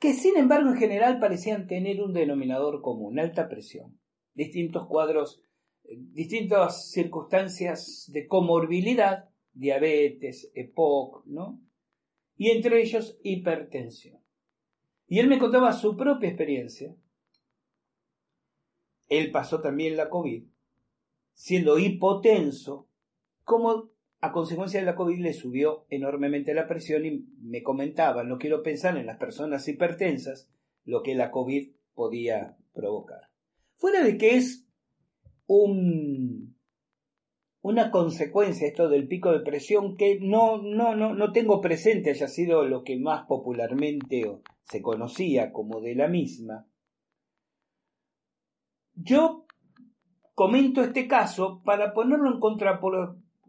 que sin embargo en general parecían tener un denominador común, alta presión, distintos cuadros, eh, distintas circunstancias de comorbilidad, diabetes, EPOC, ¿no? y entre ellos hipertensión. Y él me contaba su propia experiencia. Él pasó también la COVID, siendo hipotenso, como a consecuencia de la COVID le subió enormemente la presión y me comentaba, no quiero pensar en las personas hipertensas, lo que la COVID podía provocar. Fuera de que es un una consecuencia esto del pico de presión que no, no, no, no tengo presente haya sido lo que más popularmente se conocía como de la misma. Yo comento este caso para ponerlo en,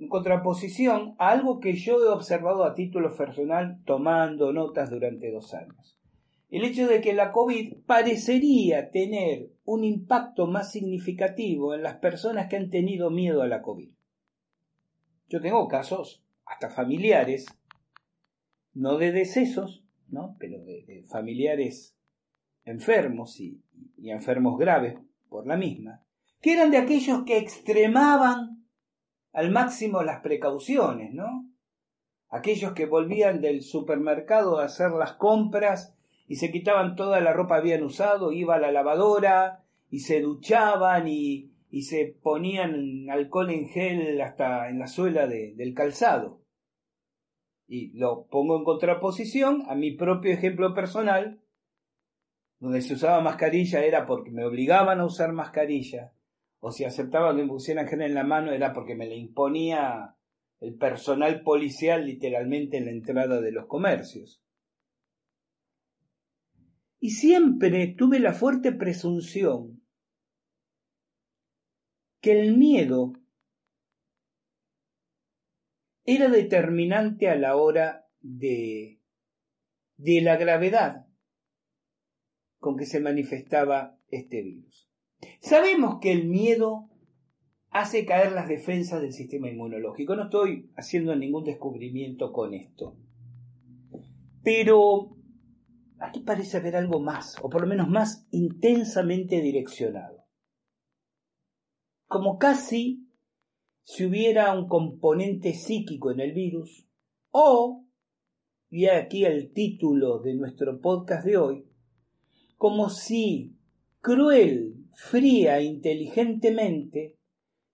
en contraposición a algo que yo he observado a título personal tomando notas durante dos años. El hecho de que la COVID parecería tener un impacto más significativo en las personas que han tenido miedo a la COVID. Yo tengo casos hasta familiares, no de decesos, ¿no? pero de, familiares enfermos y, y enfermos graves por la misma, que eran de aquellos que extremaban al máximo las precauciones, ¿no? Aquellos que volvían del supermercado a hacer las compras y se quitaban toda la ropa que habían usado, iba a la lavadora y se duchaban y, se ponían alcohol en gel hasta en la suela del calzado. Y lo pongo en contraposición a mi propio ejemplo personal, donde se usaba mascarilla era porque me obligaban a usar mascarilla, o si aceptaban que me pusieran gel en la mano era porque me le imponía el personal policial literalmente en la entrada de los comercios. Y siempre tuve la fuerte presunción que el miedo era determinante a la hora de, de la gravedad con que se manifestaba este virus. Sabemos que el miedo hace caer las defensas del sistema inmunológico. No estoy haciendo ningún descubrimiento con esto. Pero aquí parece haber algo más, o por lo menos más intensamente direccionado como casi si hubiera un componente psíquico en el virus, o, y aquí el título de nuestro podcast de hoy, como si cruel, fría, inteligentemente,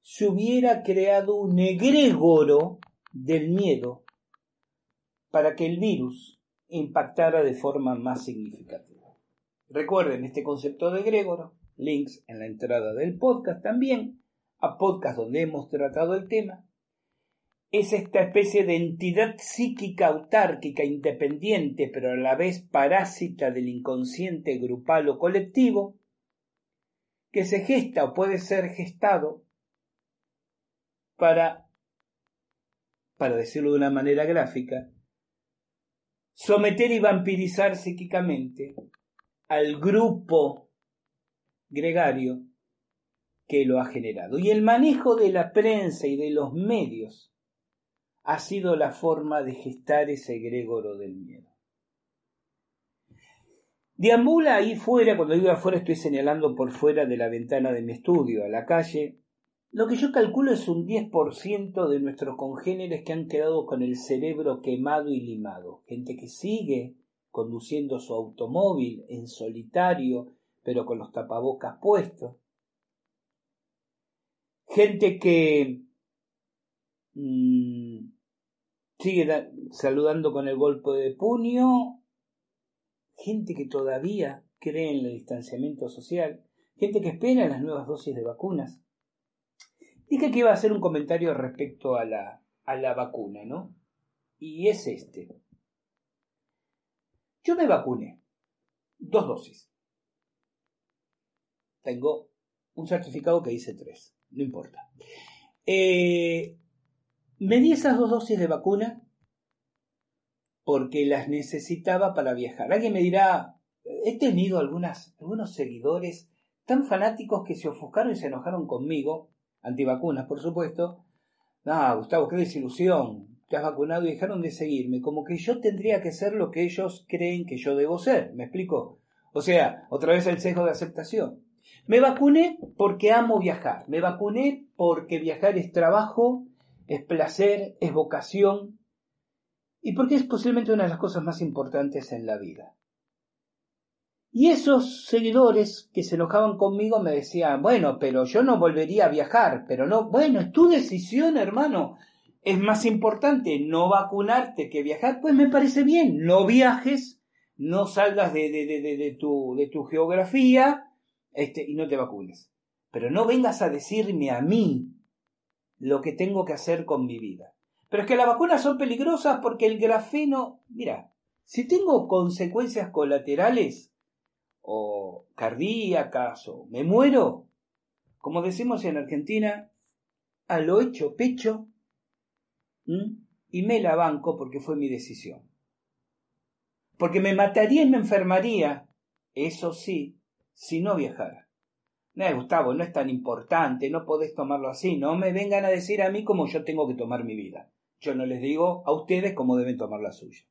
se hubiera creado un egrégoro del miedo para que el virus impactara de forma más significativa. Recuerden este concepto de egrégoro, links en la entrada del podcast también, a podcast donde hemos tratado el tema. es esta especie de entidad psíquica autárquica independiente, pero a la vez parásita del inconsciente grupal o colectivo, que se gesta o puede ser gestado para, para decirlo de una manera gráfica, someter y vampirizar psíquicamente al grupo gregario que lo ha generado. Y el manejo de la prensa y de los medios ha sido la forma de gestar ese egregoro del miedo. Deambula ahí fuera, cuando digo afuera estoy señalando por fuera de la ventana de mi estudio, a la calle, lo que yo calculo es un 10% de nuestros congéneres que han quedado con el cerebro quemado y limado. Gente que sigue conduciendo su automóvil en solitario, pero con los tapabocas puestos. Gente que mm, sigue saludando con el golpe de puño. Gente que todavía cree en el distanciamiento social. Gente que espera las nuevas dosis de vacunas Dije que iba a hacer un comentario respecto a la, a la vacuna, ¿no? Y es este. Yo me vacuné. Dos dosis. Tengo un certificado que dice tres. No importa. Eh, me di esas dos dosis de vacuna porque las necesitaba para viajar. Alguien me dirá, he tenido algunos seguidores tan fanáticos que se ofuscaron y se enojaron conmigo antivacunas, por supuesto. Ah, Gustavo, qué desilusión. Te has vacunado y dejaron de seguirme, como que yo tendría que ser lo que ellos creen que yo debo ser. ¿Me explico? O sea, otra vez el sesgo de aceptación. Me vacuné porque amo viajar. Me vacuné porque viajar es trabajo, es placer, es vocación y porque es posiblemente una de las cosas más importantes en la vida. Y esos seguidores que se enojaban conmigo me decían, bueno, pero yo no volvería a viajar, pero no, bueno, es tu decisión, hermano. Es más importante no vacunarte que viajar, pues me parece bien, no viajes, no salgas de, de, de, de tu, de tu geografía este, y no te vacunes. Pero no vengas a decirme a mí lo que tengo que hacer con mi vida. Pero es que las vacunas son peligrosas porque el grafeno, mira, si tengo consecuencias colaterales, o cardíacas o me muero, como decimos en Argentina, a lo hecho pecho y me la banco porque fue mi decisión. Porque me mataría y me enfermaría, eso sí, si no viajara. No, Gustavo, no es tan importante, no podés tomarlo así, no me vengan a decir a mí cómo yo tengo que tomar mi vida. Yo no les digo a ustedes cómo deben tomar la suya.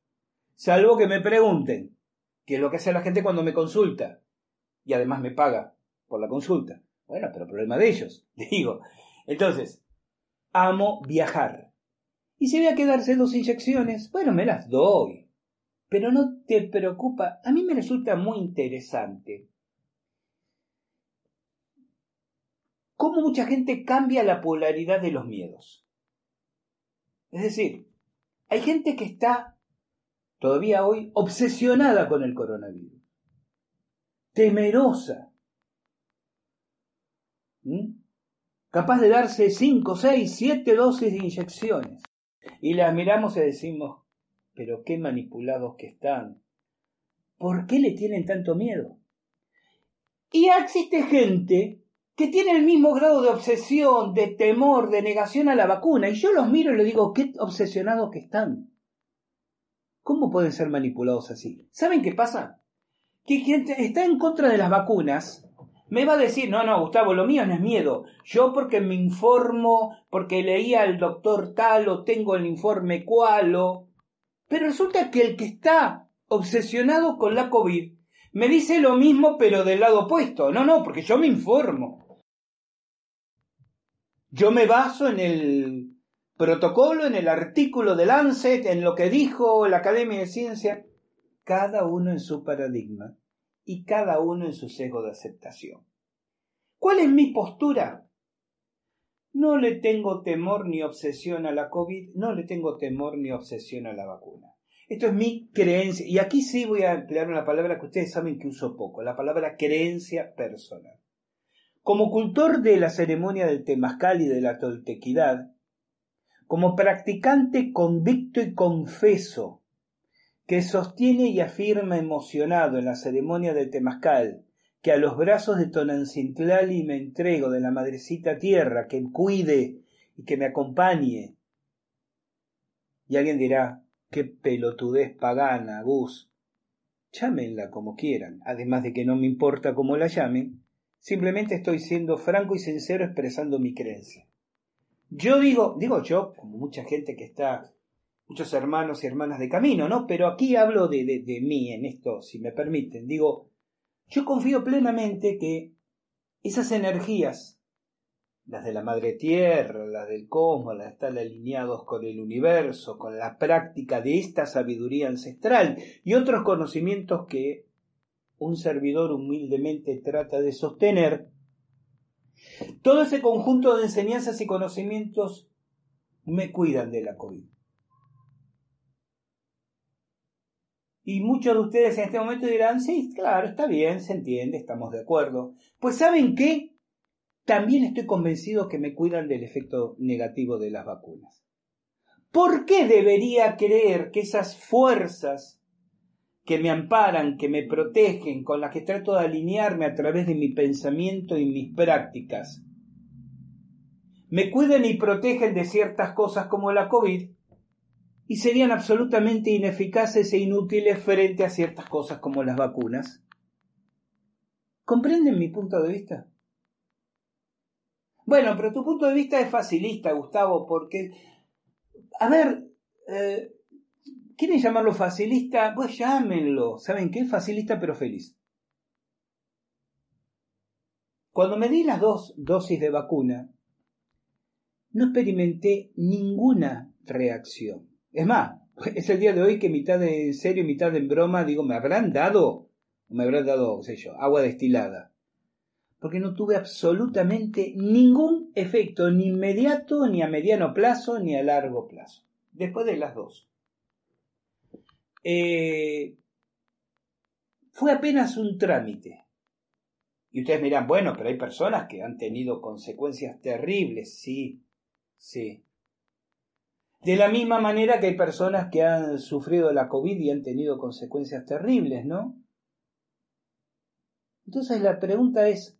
Salvo que me pregunten, que es lo que hace la gente cuando me consulta y además me paga por la consulta. Bueno, pero problema de ellos, *laughs* digo. Entonces, amo viajar. Y si voy a quedarse dos inyecciones, bueno, me las doy. Pero no te preocupa, a mí me resulta muy interesante cómo mucha gente cambia la polaridad de los miedos. Es decir, hay gente que está todavía hoy obsesionada con el coronavirus, temerosa, capaz de darse 5, 6, 7 dosis de inyecciones. Y las miramos y decimos, pero qué manipulados que están. ¿Por qué le tienen tanto miedo? Y existe gente que tiene el mismo grado de obsesión, de temor, de negación a la vacuna. Y yo los miro y les digo, qué obsesionados que están. ¿Cómo pueden ser manipulados así? ¿Saben qué pasa? Que quien está en contra de las vacunas me va a decir, no, no, Gustavo, lo mío no es miedo. Yo porque me informo, porque leía al doctor tal o tengo el informe cual o... Pero resulta que el que está obsesionado con la COVID me dice lo mismo pero del lado opuesto. No, no, porque yo me informo. Yo me baso en el protocolo, en el artículo de Lancet, en lo que dijo la Academia de Ciencia, cada uno en su paradigma y cada uno en su sesgo de aceptación. ¿Cuál es mi postura? No le tengo temor ni obsesión a la COVID, no le tengo temor ni obsesión a la vacuna. Esto es mi creencia, y aquí sí voy a emplear una palabra que ustedes saben que uso poco, la palabra creencia personal. Como cultor de la ceremonia del temazcal y de la toltequidad, como practicante convicto y confeso, que sostiene y afirma emocionado en la ceremonia del Temazcal, que a los brazos de Tonancintlali me entrego de la madrecita tierra, que me cuide y que me acompañe. Y alguien dirá, qué pelotudez pagana, Gus. Llámenla como quieran, además de que no me importa cómo la llamen, simplemente estoy siendo franco y sincero expresando mi creencia. Yo digo, digo yo, como mucha gente que está, muchos hermanos y hermanas de camino, ¿no? Pero aquí hablo de, de, mí en esto, si me permiten. Digo, yo confío plenamente que esas energías, las de la madre tierra, las del cosmos, las de estar alineados con el universo, con la práctica de esta sabiduría ancestral y otros conocimientos que un servidor humildemente trata de sostener, todo ese conjunto de enseñanzas y conocimientos me cuidan de la COVID. Y muchos de ustedes en este momento dirán, sí, claro, está bien, se entiende, estamos de acuerdo. Pues ¿saben qué? También estoy convencido que me cuidan del efecto negativo de las vacunas. ¿Por qué debería creer que esas fuerzas que me amparan, que me protegen, con las que trato de alinearme a través de mi pensamiento y mis prácticas, me cuiden y protegen de ciertas cosas como la COVID, y serían absolutamente ineficaces e inútiles frente a ciertas cosas como las vacunas. ¿Comprenden mi punto de vista? Bueno, pero tu punto de vista es facilista, Gustavo, porque, a ver, eh, ¿quieren llamarlo facilista? Pues llámenlo. ¿Saben qué? Facilista pero feliz. Cuando me di las dos dosis de vacuna, no experimenté ninguna reacción. Es más, es el día de hoy que mitad en serio mitad en broma digo, ¿me habrán dado? me habrán dado, sé yo, agua destilada? Porque no tuve absolutamente ningún efecto, ni inmediato, ni a mediano plazo, ni a largo plazo. Después de las dos. Eh, fue apenas un trámite. Y ustedes dirán, bueno, pero hay personas que han tenido consecuencias terribles, sí, sí. De la misma manera que hay personas que han sufrido la COVID y han tenido consecuencias terribles, ¿no? Entonces la pregunta es,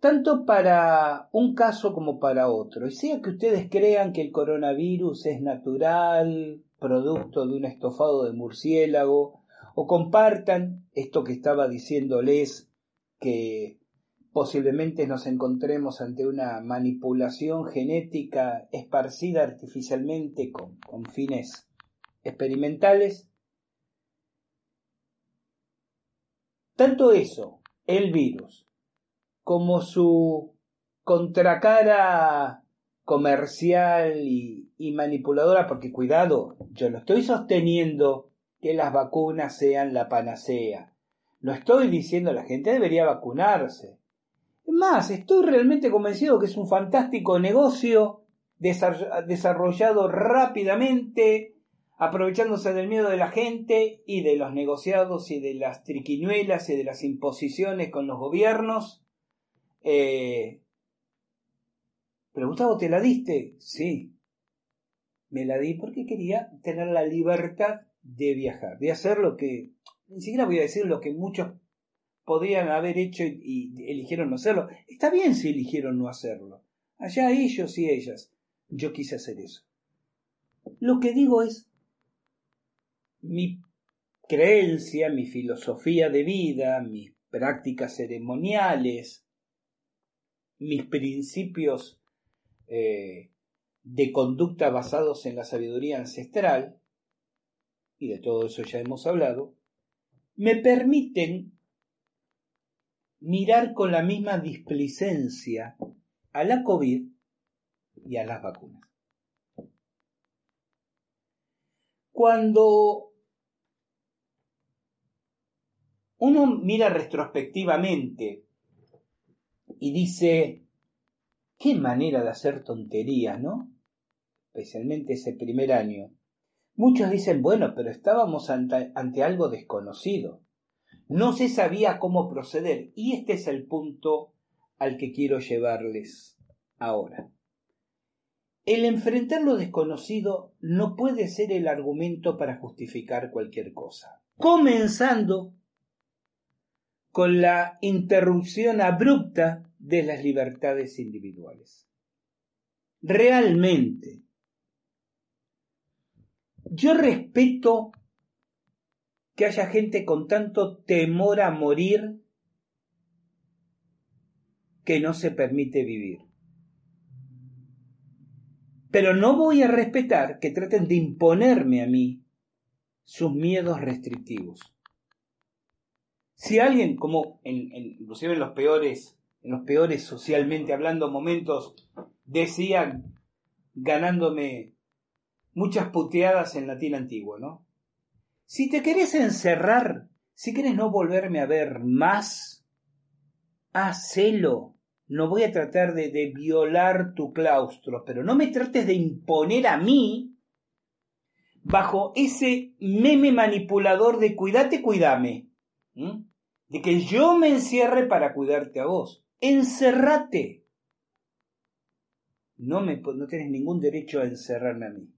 tanto para un caso como para otro, y sea que ustedes crean que el coronavirus es natural, producto de un estofado de murciélago, o compartan esto que estaba diciéndoles que Posiblemente nos encontremos ante una manipulación genética esparcida artificialmente con, fines experimentales. Tanto eso, el virus, como su contracara comercial y, y, manipuladora, porque cuidado, yo no estoy sosteniendo que las vacunas sean la panacea. No estoy diciendo la gente debería vacunarse. Más, estoy realmente convencido que es un fantástico negocio desarrollado rápidamente, aprovechándose del miedo de la gente y de los negociados y de las triquiñuelas y de las imposiciones con los gobiernos. Eh, pero Gustavo, ¿te la diste? Sí. Me la di porque quería tener la libertad de viajar, de hacer lo que, ni siquiera voy a decir lo que muchos podrían haber hecho y, eligieron no hacerlo. Está bien si eligieron no hacerlo. Allá ellos y ellas. Yo quise hacer eso. Lo que digo es mi creencia, mi filosofía de vida, mis prácticas ceremoniales, mis principios eh, de conducta basados en la sabiduría ancestral, y de todo eso ya hemos hablado, me permiten mirar con la misma displicencia a la COVID y a las vacunas. Cuando uno mira retrospectivamente y dice, qué manera de hacer tonterías, ¿no? Especialmente ese primer año. Muchos dicen, bueno, pero estábamos ante, algo desconocido. No se sabía cómo proceder y este es el punto al que quiero llevarles ahora. el enfrentar lo desconocido no puede ser el argumento para justificar cualquier cosa. Comenzando con la interrupción abrupta de las libertades individuales. Realmente, yo respeto que haya gente con tanto temor a morir que no se permite vivir. Pero no voy a respetar que traten de imponerme a mí sus miedos restrictivos. Si alguien, como en, inclusive en los peores, en los peores socialmente hablando momentos, decía ganándome muchas puteadas en latín antiguo, ¿no? Si te querés encerrar, si querés no volverme a ver más, hacelo. No voy a tratar de, violar tu claustro, pero no me trates de imponer a mí bajo ese meme manipulador de cuídate, cuídame. De que yo me encierre para cuidarte a vos. Encerrate. No, me, no tienes ningún derecho a encerrarme a mí.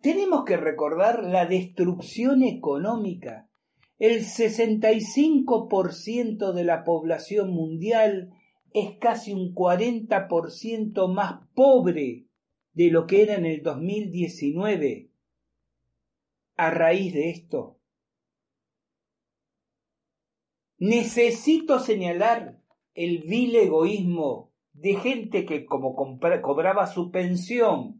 Tenemos que recordar la destrucción económica. El 65% de la población mundial es casi un 40% más pobre de lo que era en el 2019. A raíz de esto, necesito señalar el vil egoísmo de gente que como cobraba su pensión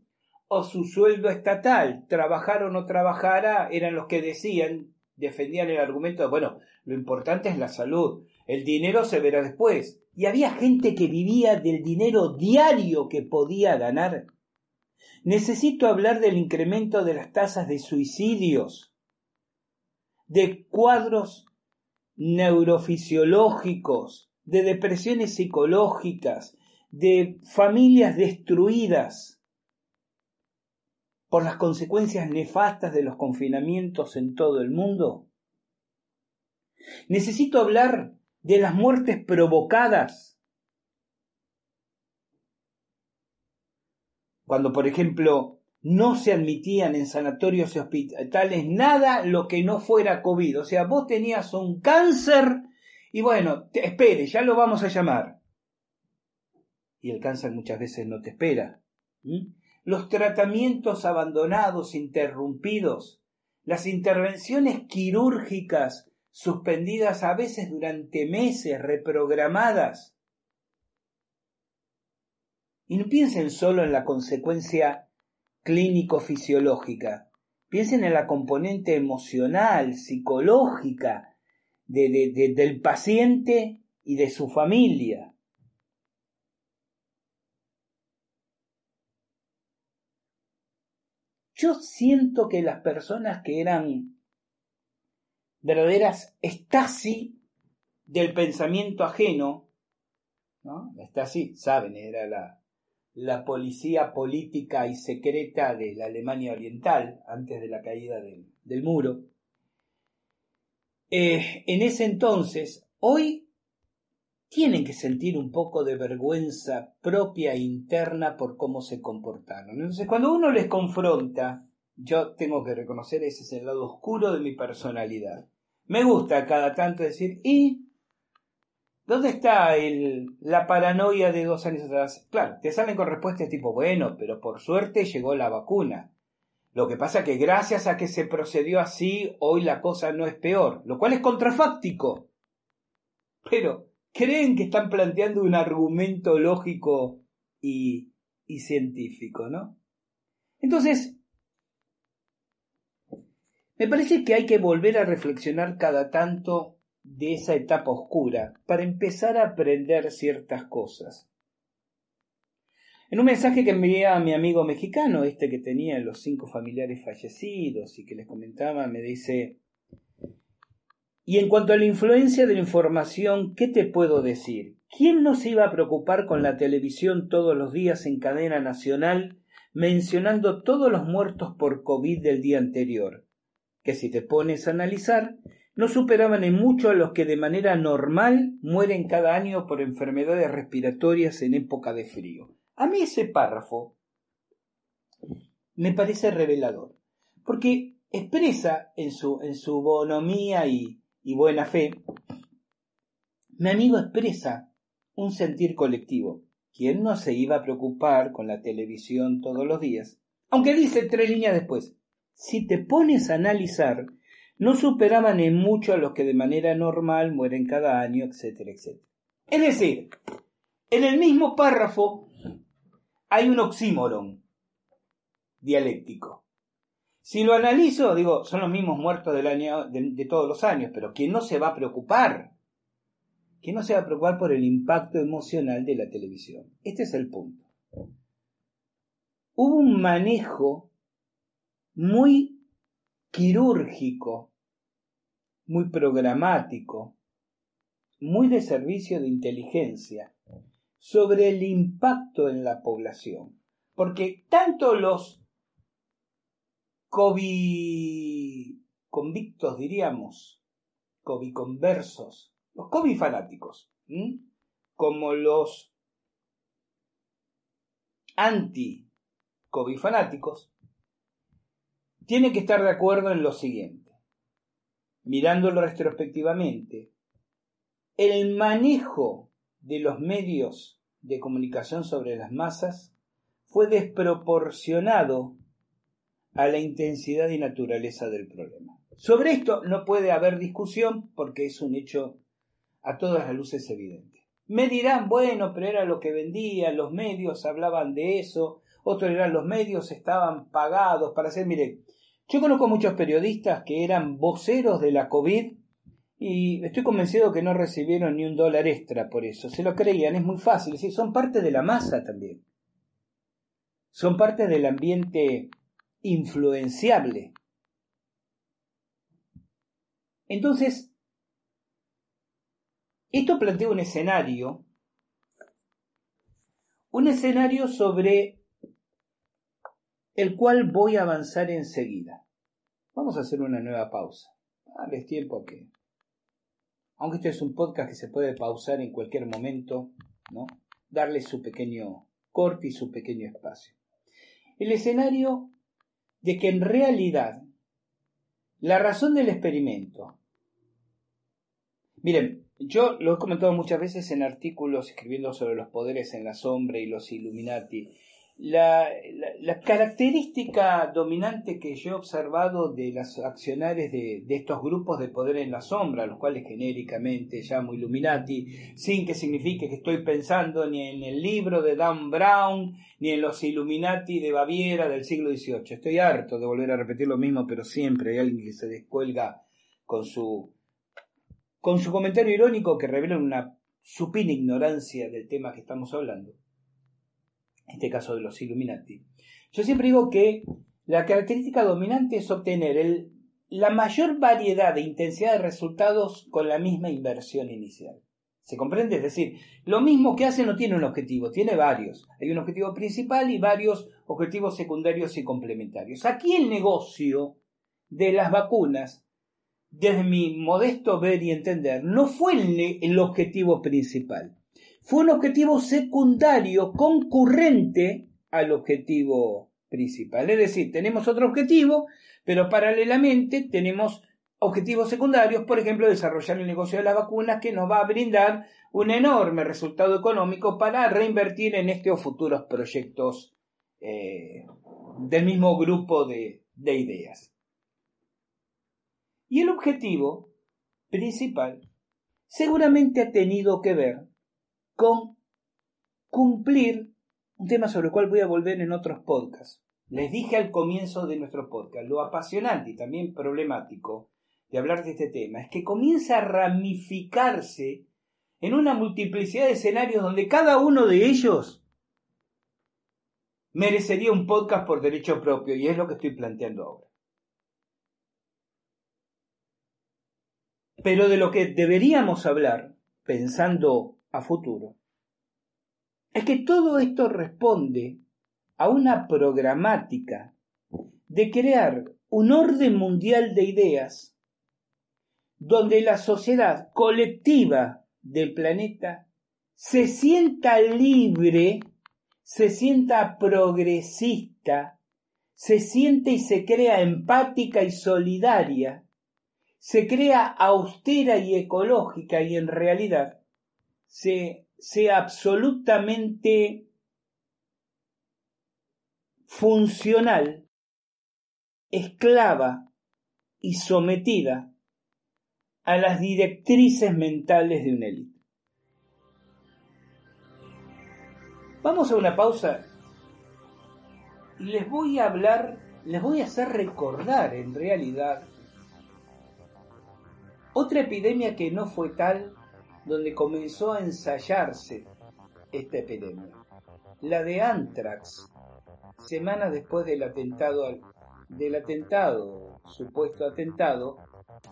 o su sueldo estatal, trabajar o no trabajara, eran los que decían, defendían el argumento de, bueno, lo importante es la salud, el dinero se verá después. Y había gente que vivía del dinero diario que podía ganar. Necesito hablar del incremento de las tasas de suicidios, de cuadros neurofisiológicos, de depresiones psicológicas, de familias destruidas por las consecuencias nefastas de los confinamientos en todo el mundo? Necesito hablar de las muertes provocadas. Cuando, por ejemplo, no se admitían en sanatorios y hospitales nada lo que no fuera COVID. O sea, vos tenías un cáncer y bueno, te, espere, ya lo vamos a llamar. Y el cáncer muchas veces no te espera los tratamientos abandonados, interrumpidos, las intervenciones quirúrgicas suspendidas a veces durante meses, reprogramadas. Y no piensen solo en la consecuencia clínico-fisiológica, piensen en la componente emocional, psicológica del paciente y de su familia. Yo siento que las personas que eran verdaderas Stasi del pensamiento ajeno, ¿no? Stasi, saben, era la, la policía política y secreta de la Alemania Oriental antes de la caída del, muro. Eh, en ese entonces, hoy tienen que sentir un poco de vergüenza propia e interna por cómo se comportaron. Entonces, cuando uno les confronta, yo tengo que reconocer ese es el lado oscuro de mi personalidad. Me gusta cada tanto decir, ¿y dónde está la paranoia de dos años atrás? Claro, te salen con respuestas tipo, bueno, pero por suerte llegó la vacuna. Lo que pasa que gracias a que se procedió así, hoy la cosa no es peor, lo cual es contrafáctico. Pero creen que están planteando un argumento lógico y, científico, ¿no? Entonces, me parece que hay que volver a reflexionar cada tanto de esa etapa oscura para empezar a aprender ciertas cosas. En un mensaje que envié a mi amigo mexicano, este que tenía los cinco familiares fallecidos y que les comentaba, me dice, y en cuanto a la influencia de la información, ¿qué te puedo decir? ¿Quién no se iba a preocupar con la televisión todos los días en cadena nacional mencionando todos los muertos por COVID del día anterior? Que si te pones a analizar, no superaban en mucho a los que de manera normal mueren cada año por enfermedades respiratorias en época de frío. A mí ese párrafo me parece revelador, porque expresa en su, en su bonomía y, y buena fe, mi amigo expresa un sentir colectivo. ¿Quién no se iba a preocupar con la televisión todos los días? Aunque dice tres líneas después, si te pones a analizar, no superaban en mucho a los que de manera normal mueren cada año, etcétera, etcétera. Es decir, en el mismo párrafo hay un oxímoron dialéctico. Si lo analizo, digo, son los mismos muertos año, de, todos los años, pero ¿quién no se va a preocupar? ¿Quién no se va a preocupar por el impacto emocional de la televisión? Este es el punto. Hubo un manejo muy quirúrgico, muy programático, muy de servicio de inteligencia sobre el impacto en la población. Porque tanto los COVID convictos, diríamos, COVID conversos, los COVID fanáticos, como los anti COVID fanáticos, tienen que estar de acuerdo en lo siguiente. Mirándolo retrospectivamente, el manejo de los medios de comunicación sobre las masas fue desproporcionado a la intensidad y naturaleza del problema. Sobre esto no puede haber discusión porque es un hecho a todas las luces evidente. Me dirán, bueno, pero era lo que vendían, los medios hablaban de eso, otros eran los medios estaban pagados para hacer, mire, yo conozco muchos periodistas que eran voceros de la COVID y estoy convencido que no recibieron ni un dólar extra por eso. Se lo creían, es muy fácil. Son parte de la masa también. Son parte del ambiente influenciable. Entonces, esto plantea un escenario, un escenario sobre el cual voy a avanzar enseguida. Vamos a hacer una nueva pausa. Darles tiempo a que aunque este es un podcast que se puede pausar en cualquier momento, ¿no? Darle su pequeño corte y su pequeño espacio. El escenario de que en realidad la razón del experimento. Miren, yo lo he comentado muchas veces en artículos escribiendo sobre los poderes en la sombra y los Illuminati la, característica dominante que yo he observado de las accionarios de, estos grupos de poder en la sombra, los cuales genéricamente llamo Illuminati, sin que signifique que estoy pensando ni en el libro de Dan Brown, ni en los Illuminati de Baviera del siglo XVIII. Estoy harto de volver a repetir lo mismo, pero siempre hay alguien que se descuelga con su, con su comentario irónico que revela una supina ignorancia del tema que estamos hablando en este caso de los Illuminati. Yo siempre digo que la característica dominante es obtener la mayor variedad de intensidad de resultados con la misma inversión inicial. ¿Se comprende? Es decir, lo mismo que hace no tiene un objetivo, tiene varios. Hay un objetivo principal y varios objetivos secundarios y complementarios. Aquí el negocio de las vacunas, desde mi modesto ver y entender, no fue el objetivo principal fue un objetivo secundario concurrente al objetivo principal. Es decir, tenemos otro objetivo, pero paralelamente tenemos objetivos secundarios, por ejemplo, desarrollar el negocio de las vacunas que nos va a brindar un enorme resultado económico para reinvertir en estos futuros proyectos eh, del mismo grupo de ideas. Y el objetivo principal seguramente ha tenido que ver con cumplir un tema sobre el cual voy a volver en otros podcasts. Les dije al comienzo de nuestro podcast, lo apasionante y también problemático de hablar de este tema es que comienza a ramificarse en una multiplicidad de escenarios donde cada uno de ellos merecería un podcast por derecho propio y es lo que estoy planteando ahora. Pero de lo que deberíamos hablar, pensando a futuro, es que todo esto responde a una programática de crear un orden mundial de ideas donde la sociedad colectiva del planeta se sienta libre, se sienta progresista, se siente y se crea empática y solidaria, se crea austera y ecológica y en realidad se, sea absolutamente funcional, esclava y sometida a las directrices mentales de una élite. Vamos a una pausa y les voy a hablar, les voy a hacer recordar en realidad otra epidemia que no fue tal donde comenzó a ensayarse esta epidemia, la de Anthrax, semanas después del atentado, del atentado, supuesto atentado,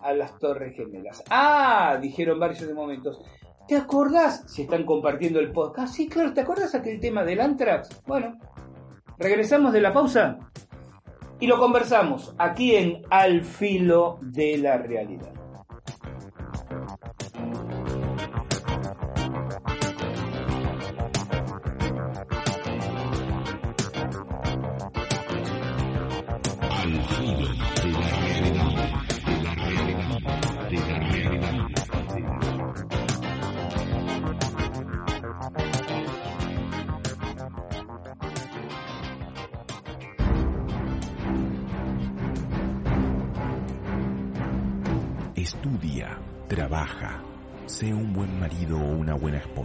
a las Torres Gemelas. Ah, dijeron varios de momentos. ¿Te acordás? Si están compartiendo el podcast. Sí, claro, ¿te acordás aquel tema del Anthrax? Bueno, regresamos de la pausa y lo conversamos aquí en Al filo de la realidad.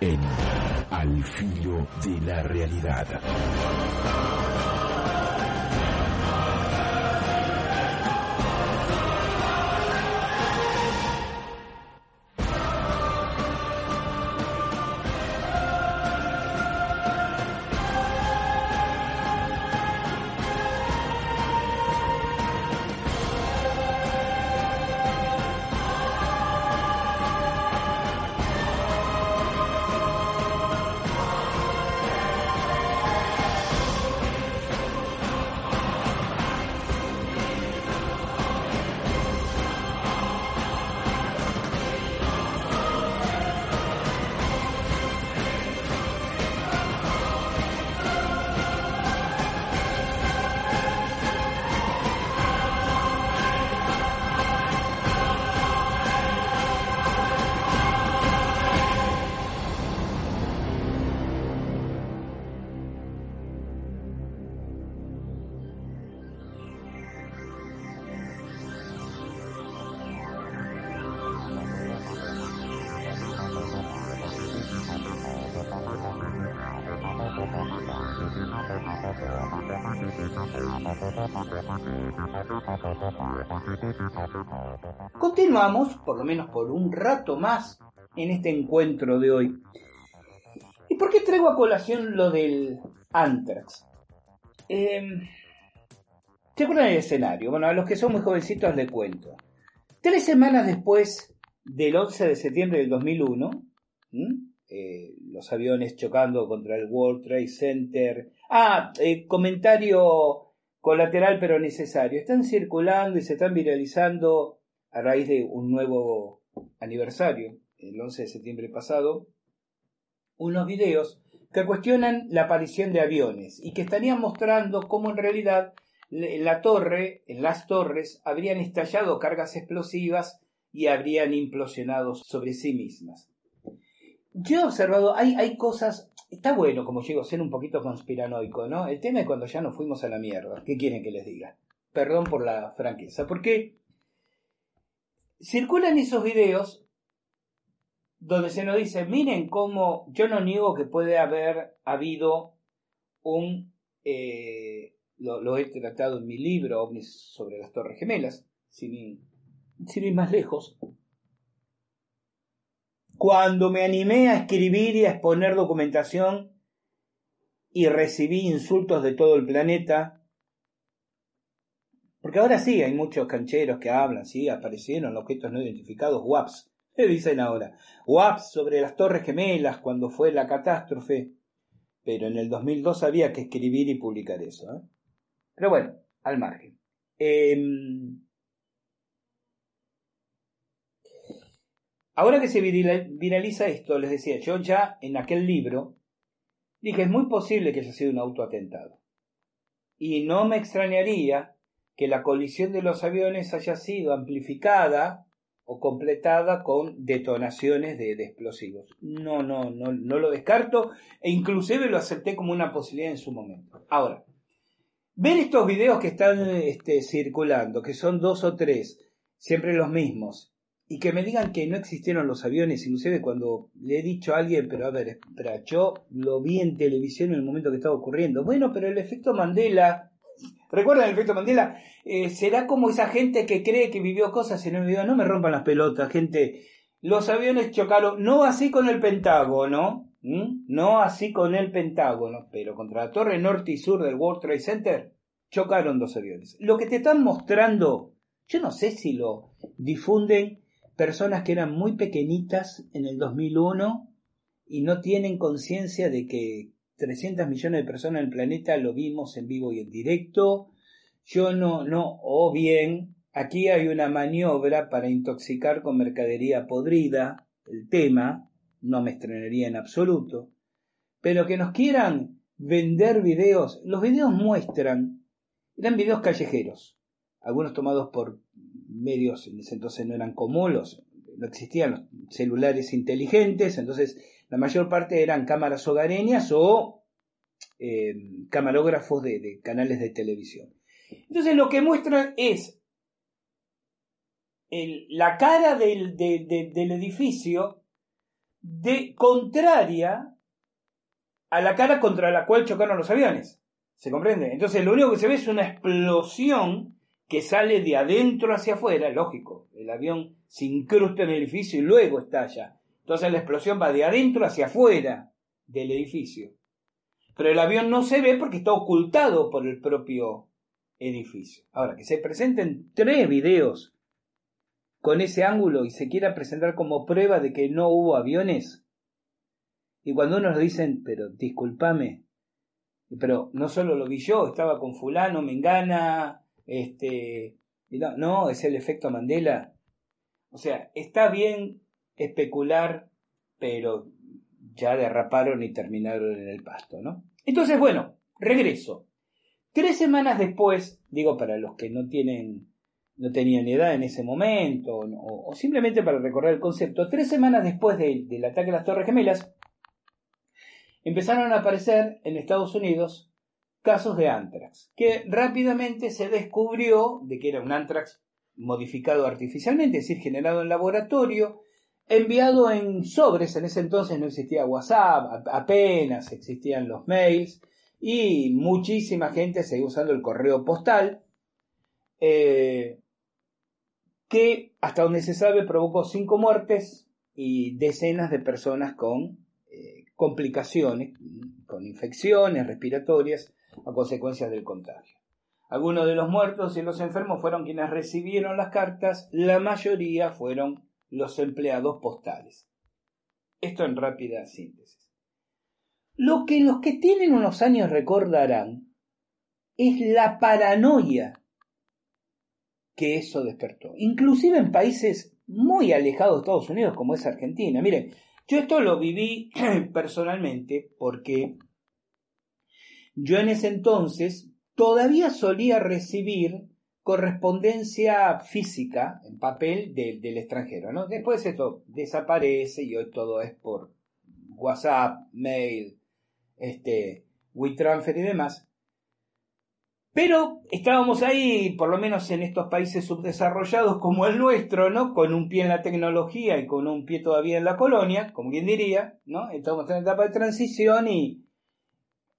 en Al filo de la realidad. Continuamos, por lo menos por un rato más, en este encuentro de hoy. ¿Y por qué traigo a colación lo del Antrax? Eh, ¿Se acuerdan del escenario? Bueno, a los que son muy jovencitos les cuento. Tres semanas después del 11 de septiembre del 2001, eh, los aviones chocando contra el World Trade Center. Ah, eh, comentario colateral pero necesario. Están circulando y se están viralizando a raíz de un nuevo aniversario, el 11 de septiembre pasado, unos videos que cuestionan la aparición de aviones y que estarían mostrando cómo en realidad en la torre, en las torres, habrían estallado cargas explosivas y habrían implosionado sobre sí mismas. Yo he observado, hay, hay cosas, está bueno como llego a ser un poquito conspiranoico, ¿no? El tema es cuando ya nos fuimos a la mierda. ¿Qué quieren que les diga? Perdón por la franqueza, porque circulan esos videos donde se nos dice, miren cómo yo no niego que puede haber habido un, eh, lo, he tratado en mi libro, sobre las Torres Gemelas, sin, sin ir más lejos, cuando me animé a escribir y a exponer documentación y recibí insultos de todo el planeta Porque ahora sí, hay muchos cancheros que hablan, sí, aparecieron objetos no identificados, WAPs, ¿qué dicen ahora? WAPs sobre las Torres Gemelas cuando fue la catástrofe. Pero en el 2002 había que escribir y publicar eso. ¿eh? Pero bueno, al margen. Em, ahora que se viraliza esto, les decía, yo ya en aquel libro dije, es muy posible que haya sido un autoatentado. Y no me extrañaría que la colisión de los aviones haya sido amplificada o completada con detonaciones de, explosivos. No, no, no, no lo descarto e inclusive lo acepté como una posibilidad en su momento. Ahora, ver estos videos que están este, circulando, que son dos o tres, siempre los mismos, y que me digan que no existieron los aviones, inclusive cuando le he dicho a alguien, pero a ver, espera, yo lo vi en televisión en el momento que estaba ocurriendo. Bueno, pero el efecto Mandela ¿Recuerdan el efecto Mandela? Eh, será como esa gente que cree que vivió cosas y no vivió. No me rompan las pelotas, gente. Los aviones chocaron, no así con el Pentágono, no así con el Pentágono, pero contra la torre norte y sur del World Trade Center chocaron dos aviones. Lo que te están mostrando, yo no sé si lo difunden personas que eran muy pequeñitas en el 2001 y no tienen conciencia de que 300 millones de personas en el planeta lo vimos en vivo y en directo. Yo no, no, o bien, aquí hay una maniobra para intoxicar con mercadería podrida el tema, no me estrenaría en absoluto, pero que nos quieran vender videos, los videos muestran, eran videos callejeros, algunos tomados por medios, en ese entonces no eran como los, no existían los celulares inteligentes, entonces la mayor parte eran cámaras hogareñas o eh, camarógrafos de, canales de televisión. Entonces lo que muestra es la cara del, edificio de contraria a la cara contra la cual chocaron los aviones. ¿Se comprende? Entonces lo único que se ve es una explosión que sale de adentro hacia afuera, lógico. El avión se incrusta en el edificio y luego estalla. Entonces la explosión va de adentro hacia afuera del edificio. Pero el avión no se ve porque está ocultado por el propio edificio. Ahora, que se presenten tres videos con ese ángulo y se quiera presentar como prueba de que no hubo aviones. Y cuando unos dicen, pero discúlpame, pero no solo lo vi yo, estaba con fulano, me engana, este, no, es el efecto Mandela. O sea, está bien especular, pero ya derraparon y terminaron en el pasto, ¿no? Entonces, bueno, regreso. Tres semanas después, digo para los que no tienen, no tenían edad en ese momento, o, simplemente para recordar el concepto, tres semanas después del ataque a las Torres Gemelas, empezaron a aparecer en Estados Unidos casos de antrax, que rápidamente se descubrió de que era un antrax modificado artificialmente, es decir, generado en laboratorio, enviado en sobres, en ese entonces no existía WhatsApp, apenas existían los mails, y muchísima gente seguía usando el correo postal, eh, que hasta donde se sabe provocó cinco muertes y decenas de personas con eh, complicaciones, con infecciones respiratorias a consecuencia del contagio. Algunos de los muertos y los enfermos fueron quienes recibieron las cartas, la mayoría fueron los empleados postales. Esto en rápida síntesis. Lo que los que tienen unos años recordarán es la paranoia que eso despertó, inclusive en países muy alejados de Estados Unidos como es Argentina. Miren, yo esto lo viví *clears throat* personalmente porque yo en ese entonces todavía solía recibir correspondencia física en papel del extranjero, ¿no? Después esto desaparece y hoy todo es por WhatsApp, mail, este, WeTransfer y demás. Pero estábamos ahí, por lo menos en estos países subdesarrollados como el nuestro, ¿no? Con un pie en la tecnología y con un pie todavía en la colonia, como quien diría, ¿no? Estamos en etapa de transición y,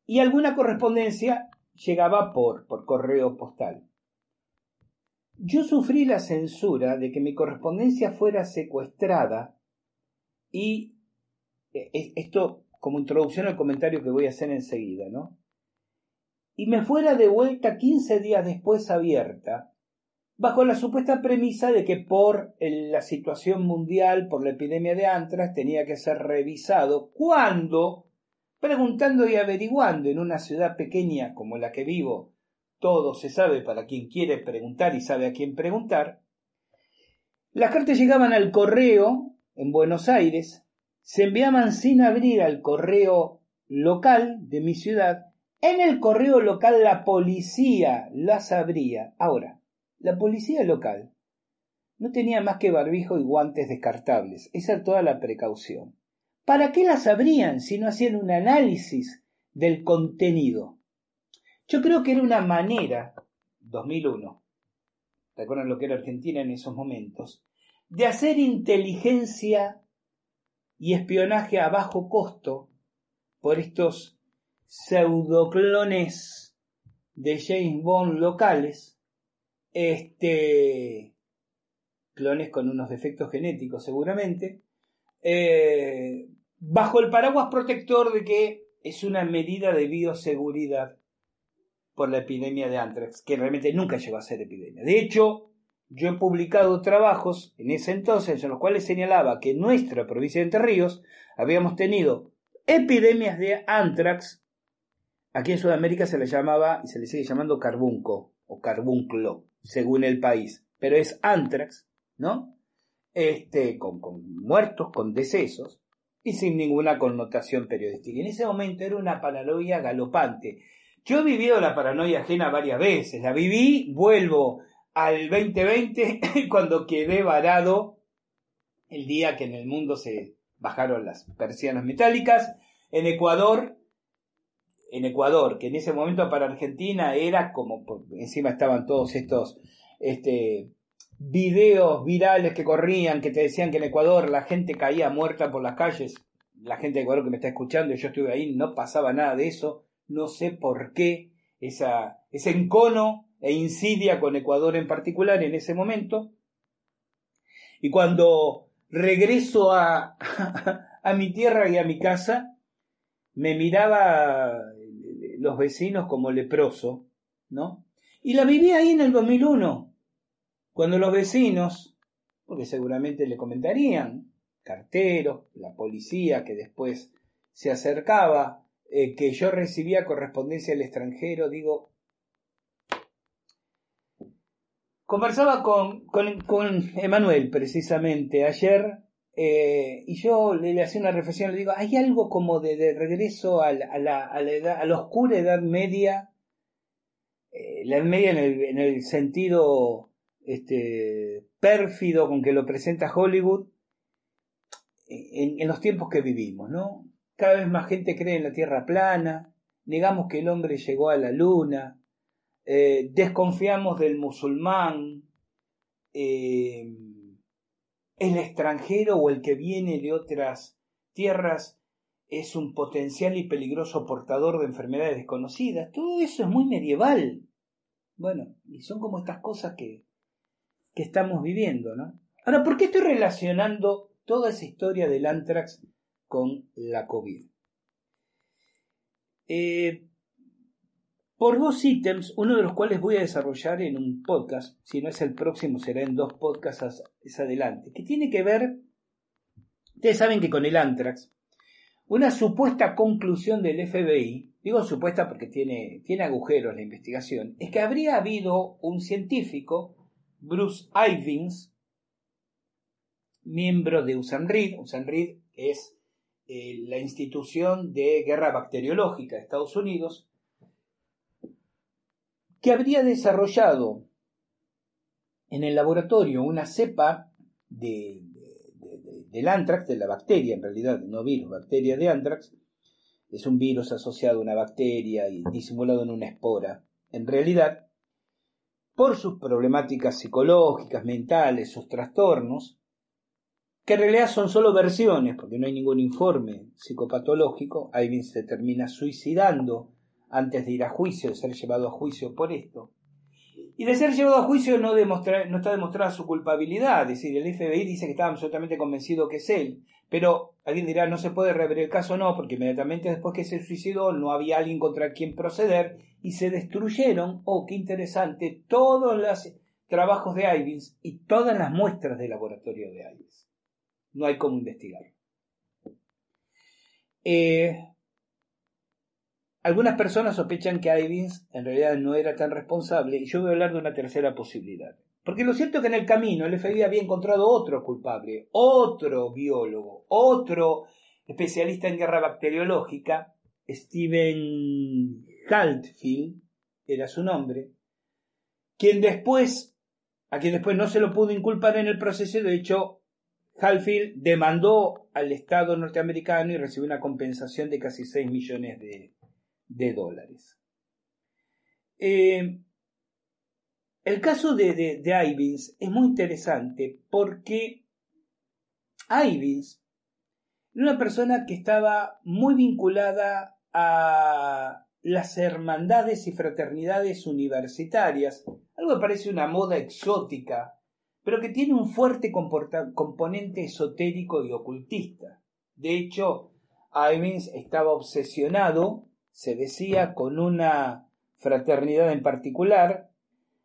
y alguna correspondencia llegaba por, por correo postal. Yo sufrí la censura de que mi correspondencia fuera secuestrada y e, e, esto como introducción al comentario que voy a hacer enseguida, ¿no? Y me fuera de vuelta 15 días después abierta bajo la supuesta premisa de que por la situación mundial, por la epidemia de antrax, tenía que ser revisado cuando, preguntando y averiguando en una ciudad pequeña como la que vivo, todo se sabe para quien quiere preguntar y sabe a quién preguntar, las cartas llegaban al correo en Buenos Aires, se enviaban sin abrir al correo local de mi ciudad, en el correo local la policía las abría. Ahora, la policía local no tenía más que barbijo y guantes descartables. Esa era toda la precaución. ¿Para qué las abrían si no hacían un análisis del contenido? Yo creo que era una manera, 2001, ¿recuerdan lo que era Argentina en esos momentos? De hacer inteligencia y espionaje a bajo costo por estos pseudoclones de James Bond locales este, clones con unos defectos genéticos seguramente, eh, bajo el paraguas protector de que es una medida de bioseguridad por la epidemia de anthrax, que realmente nunca llegó a ser epidemia. De hecho, yo he publicado trabajos en ese entonces en los cuales señalaba que en nuestra provincia de Entre Ríos habíamos tenido epidemias de anthrax. Aquí en Sudamérica se le llamaba y se le sigue llamando carbunco o carbunclo según el país, pero es anthrax, ¿no? Este, con, muertos, con decesos y sin ninguna connotación periodística. En ese momento era una paranoia galopante. Yo he vivido la paranoia ajena varias veces. La viví, vuelvo al 2020 *laughs* cuando quedé varado el día que en el mundo se bajaron las persianas metálicas. En Ecuador en Ecuador, que en ese momento para Argentina era como, encima estaban todos estos este, videos virales que corrían, que te decían que en Ecuador la gente caía muerta por las calles, la gente de Ecuador que me está escuchando, yo estuve ahí, no pasaba nada de eso, no sé por qué esa, ese encono e insidia con Ecuador en particular en ese momento. Y cuando regreso a, *laughs* a mi tierra y a mi casa, me miraba los vecinos como leproso, ¿no? Y la viví ahí en el 2001, cuando los vecinos, porque seguramente le comentarían, carteros, la policía que después se acercaba, eh, que yo recibía correspondencia del extranjero, digo, conversaba con, con, Emanuel precisamente ayer eh, y yo le, hacía una reflexión, le digo, hay algo como de, regreso a la, a, la, a, la a oscura edad media, eh, la edad media en el, en el sentido este, pérfido con que lo presenta Hollywood, en, en, los tiempos que vivimos, ¿no? Cada vez más gente cree en la Tierra plana, negamos que el hombre llegó a la Luna, eh, desconfiamos del musulmán, eh, el extranjero o el que viene de otras tierras es un potencial y peligroso portador de enfermedades desconocidas. Todo eso es muy medieval. Bueno, y son como estas cosas que, que estamos viviendo, ¿no? Ahora, ¿por qué estoy relacionando toda esa historia del anthrax con la COVID? Eh, por dos ítems, uno de los cuales voy a desarrollar en un podcast, si no es el próximo será en dos podcasts adelante, que tiene que ver, ustedes saben que con el anthrax, una supuesta conclusión del FBI, digo supuesta porque tiene, tiene agujeros la investigación, es que habría habido un científico, Bruce Ivins, miembro de USANRID, USANRID es eh, la institución de guerra bacteriológica de Estados Unidos, que habría desarrollado en el laboratorio una cepa de, del anthrax, de la bacteria, en realidad no virus, bacteria de anthrax, es un virus asociado a una bacteria y disimulado en una espora. En realidad, por sus problemáticas psicológicas, mentales, sus trastornos, que en realidad son solo versiones, porque no hay ningún informe psicopatológico, Ivins se termina suicidando antes de ir a juicio, de ser llevado a juicio por esto. Y de ser llevado a juicio no, está demostrada su culpabilidad, es decir, el FBI dice que estaba absolutamente convencido que es él, pero alguien dirá, no se puede rever el caso, no, porque inmediatamente después que se suicidó no había alguien contra quien proceder y se destruyeron, oh, qué interesante, todas las, trabajos de Ivins y todas las muestras de laboratorio de Ivins. No hay cómo investigar. Eh, algunas personas sospechan que Ivins en realidad no era tan responsable y yo voy a hablar de una tercera posibilidad. Porque lo cierto es que en el camino el FBI había encontrado otro culpable, otro biólogo, otro especialista en guerra bacteriológica, Steven Haltfield, era su nombre, quien después, a quien después no se lo pudo inculpar en el proceso, de hecho, Haltfield demandó al Estado norteamericano y recibió una compensación de casi 6 millones de, dólares. Eh, el caso de, de, Ivins es muy interesante porque Ivins era una persona que estaba muy vinculada a las hermandades y fraternidades universitarias, algo que parece una moda exótica, pero que tiene un fuerte componente esotérico y ocultista. De hecho, Ivins estaba obsesionado, se decía, con una fraternidad en particular,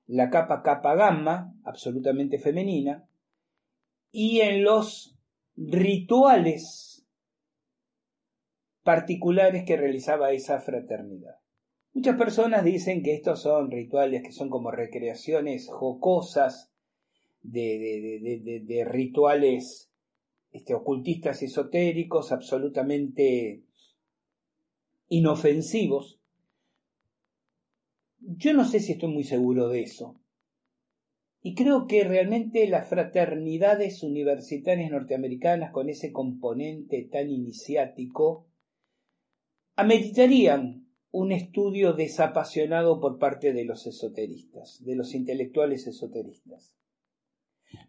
la capa capa gamma, absolutamente femenina, y en los rituales particulares que realizaba esa fraternidad. Muchas personas dicen que estos son rituales que son como recreaciones jocosas de, rituales este, ocultistas esotéricos absolutamente inofensivos, yo no sé si estoy muy seguro de eso. Y creo que realmente las fraternidades universitarias norteamericanas con ese componente tan iniciático ameritarían un estudio desapasionado por parte de los esoteristas, de los intelectuales esoteristas.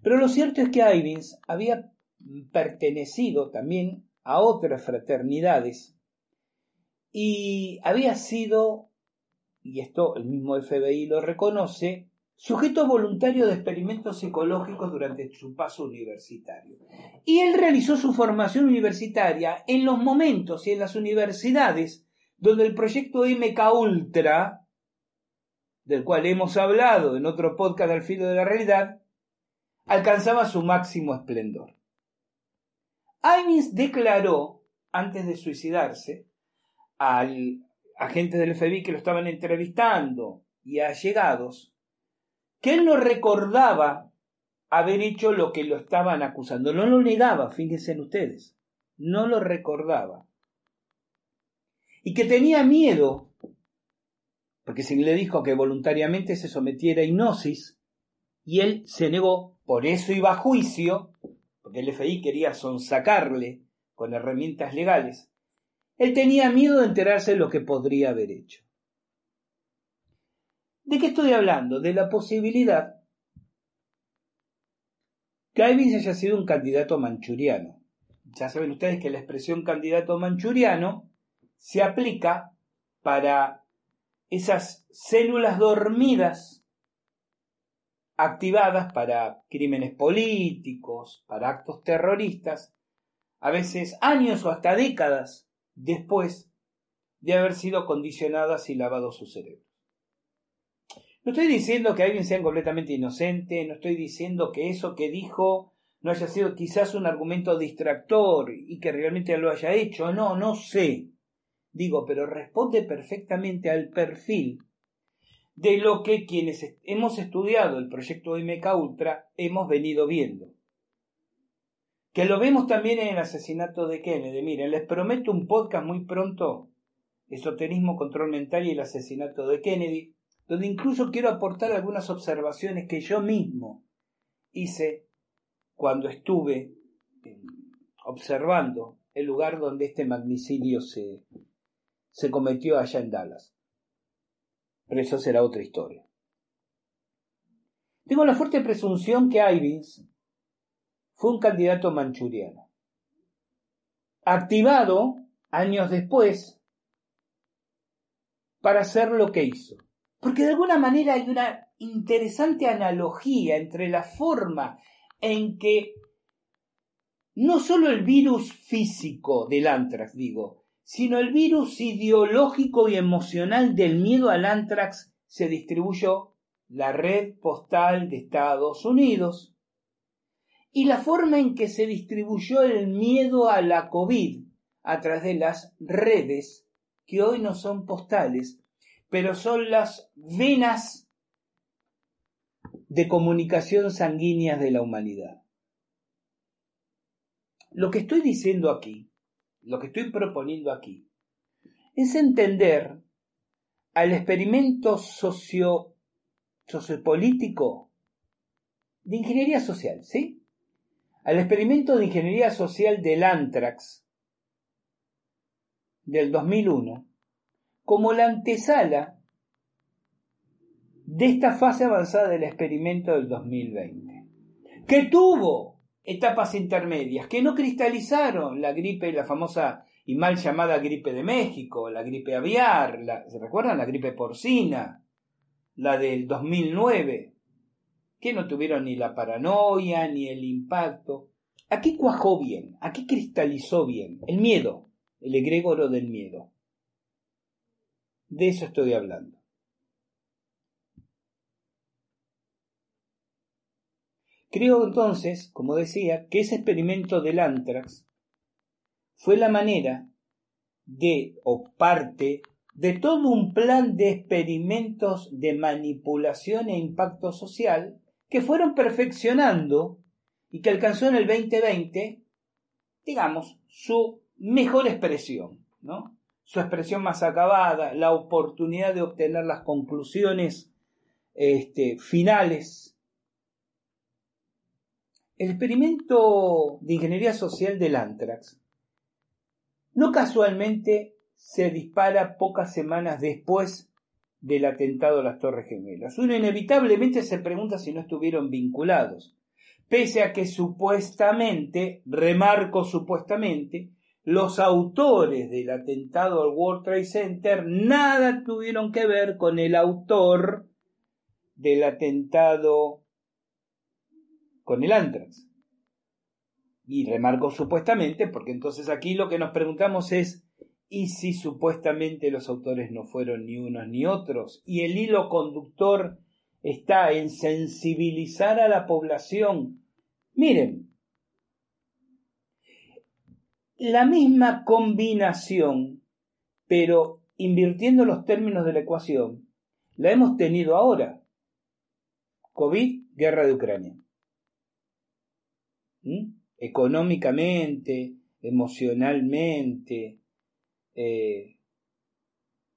Pero lo cierto es que Ivins había pertenecido también a otras fraternidades y había sido y esto el mismo FBI lo reconoce, sujeto voluntario de experimentos psicológicos durante su paso universitario. Y él realizó su formación universitaria en los momentos y en las universidades donde el proyecto MK Ultra, del cual hemos hablado en otro podcast al filo de la realidad, alcanzaba su máximo esplendor. Ivins declaró, antes de suicidarse, al agentes del FBI que lo estaban entrevistando y allegados, que él no recordaba haber hecho lo que lo estaban acusando. No lo negaba, fíjense en ustedes. No lo recordaba. Y que tenía miedo, porque se le dijo que voluntariamente se sometiera a hipnosis, y él se negó, por eso iba a juicio, porque el FBI quería sonsacarle con herramientas legales, él tenía miedo de enterarse de lo que podría haber hecho. ¿De qué estoy hablando? De la posibilidad que Ivins haya sido un candidato manchuriano. Ya saben ustedes que la expresión candidato manchuriano se aplica para esas células dormidas activadas para crímenes políticos, para actos terroristas, a veces años o hasta décadas después de haber sido condicionadas y lavado su cerebro. No estoy diciendo que alguien sea completamente inocente, no estoy diciendo que eso que dijo no haya sido quizás un argumento distractor y que realmente lo haya hecho, no, no sé. Digo, pero responde perfectamente al perfil de lo que quienes hemos estudiado el proyecto MK Ultra hemos venido viendo que lo vemos también en el asesinato de Kennedy. Miren, les prometo un podcast muy pronto, Esoterismo, Control Mental y el asesinato de Kennedy, donde incluso quiero aportar algunas observaciones que yo mismo hice cuando estuve eh, observando el lugar donde este magnicidio se, se cometió allá en Dallas. Pero eso será otra historia. Tengo la fuerte presunción que Ivins fue un candidato manchuriano. Activado años después para hacer lo que hizo. Porque de alguna manera hay una interesante analogía entre la forma en que no solo el virus físico del antrax, digo, sino el virus ideológico y emocional del miedo al antrax se distribuyó la red postal de Estados Unidos, y la forma en que se distribuyó el miedo a la COVID a través de las redes, que hoy no son postales, pero son las venas de comunicación sanguíneas de la humanidad. Lo que estoy diciendo aquí, lo que estoy proponiendo aquí, es entender al experimento socio, sociopolítico de ingeniería social, ¿sí? Al experimento de ingeniería social del Antrax del 2001 como la antesala de esta fase avanzada del experimento del 2020, que tuvo etapas intermedias, que no cristalizaron la gripe, la famosa y mal llamada gripe de México, la gripe aviar, ¿se recuerdan? La gripe porcina, la del 2009, que no tuvieron ni la paranoia ni el impacto. Aquí cuajó bien, aquí cristalizó bien el miedo, el egregoro del miedo. De eso estoy hablando. Creo entonces, como decía, que ese experimento del antrax fue la manera de, o parte de todo un plan de experimentos de manipulación e impacto social que fueron perfeccionando y que alcanzó en el 2020, digamos, su mejor expresión, ¿no? Su expresión más acabada, la oportunidad de obtener las conclusiones este, finales el experimento de ingeniería social del Antrax no casualmente se dispara pocas semanas después del atentado a las Torres Gemelas. Uno inevitablemente se pregunta si no estuvieron vinculados, pese a que supuestamente, remarco supuestamente, los autores del atentado al World Trade Center nada tuvieron que ver con el autor del atentado con el antrax. Y remarco supuestamente, porque entonces aquí lo que nos preguntamos es, ¿y si supuestamente los autores no fueron ni unos ni otros? Y el hilo conductor está en sensibilizar a la población. Miren, la misma combinación, pero invirtiendo los términos de la ecuación, la hemos tenido ahora. COVID, guerra de Ucrania económicamente, emocionalmente, eh,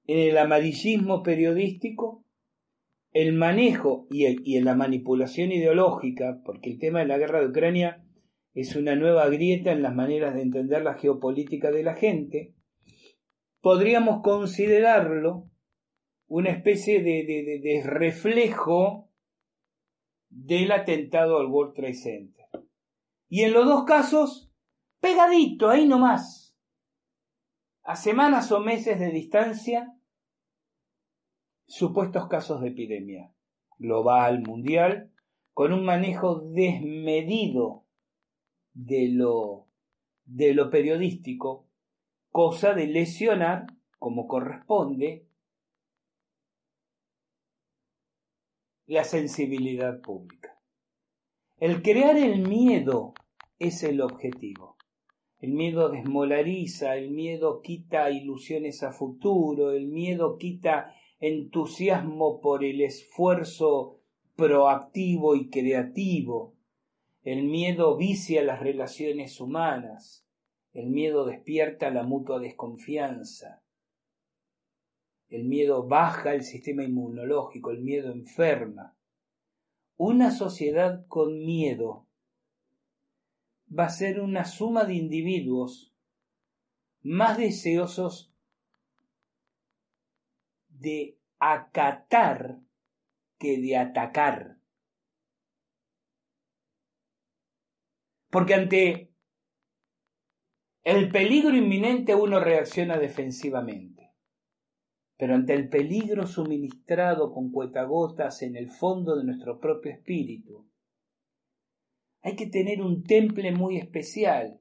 en el amarillismo periodístico, el manejo y, en la manipulación ideológica, porque el tema de la guerra de Ucrania es una nueva grieta en las maneras de entender la geopolítica de la gente, podríamos considerarlo una especie de, de reflejo del atentado al World Trade Center. Y en los dos casos, pegadito, ahí nomás. A semanas o meses de distancia, supuestos casos de epidemia global, mundial, con un manejo desmedido de lo, de lo periodístico, cosa de lesionar, como corresponde, la sensibilidad pública. El crear el miedo es el objetivo. El miedo desmolariza, el miedo quita ilusiones a futuro, el miedo quita entusiasmo por el esfuerzo proactivo y creativo. El miedo vicia las relaciones humanas. El miedo despierta la mutua desconfianza. El miedo baja el sistema inmunológico, el miedo enferma. Una sociedad con miedo va a ser una suma de individuos más deseosos de acatar que de atacar. Porque ante el peligro inminente uno reacciona defensivamente pero ante el peligro suministrado con cuetagotas en el fondo de nuestro propio espíritu. Hay que tener un temple muy especial,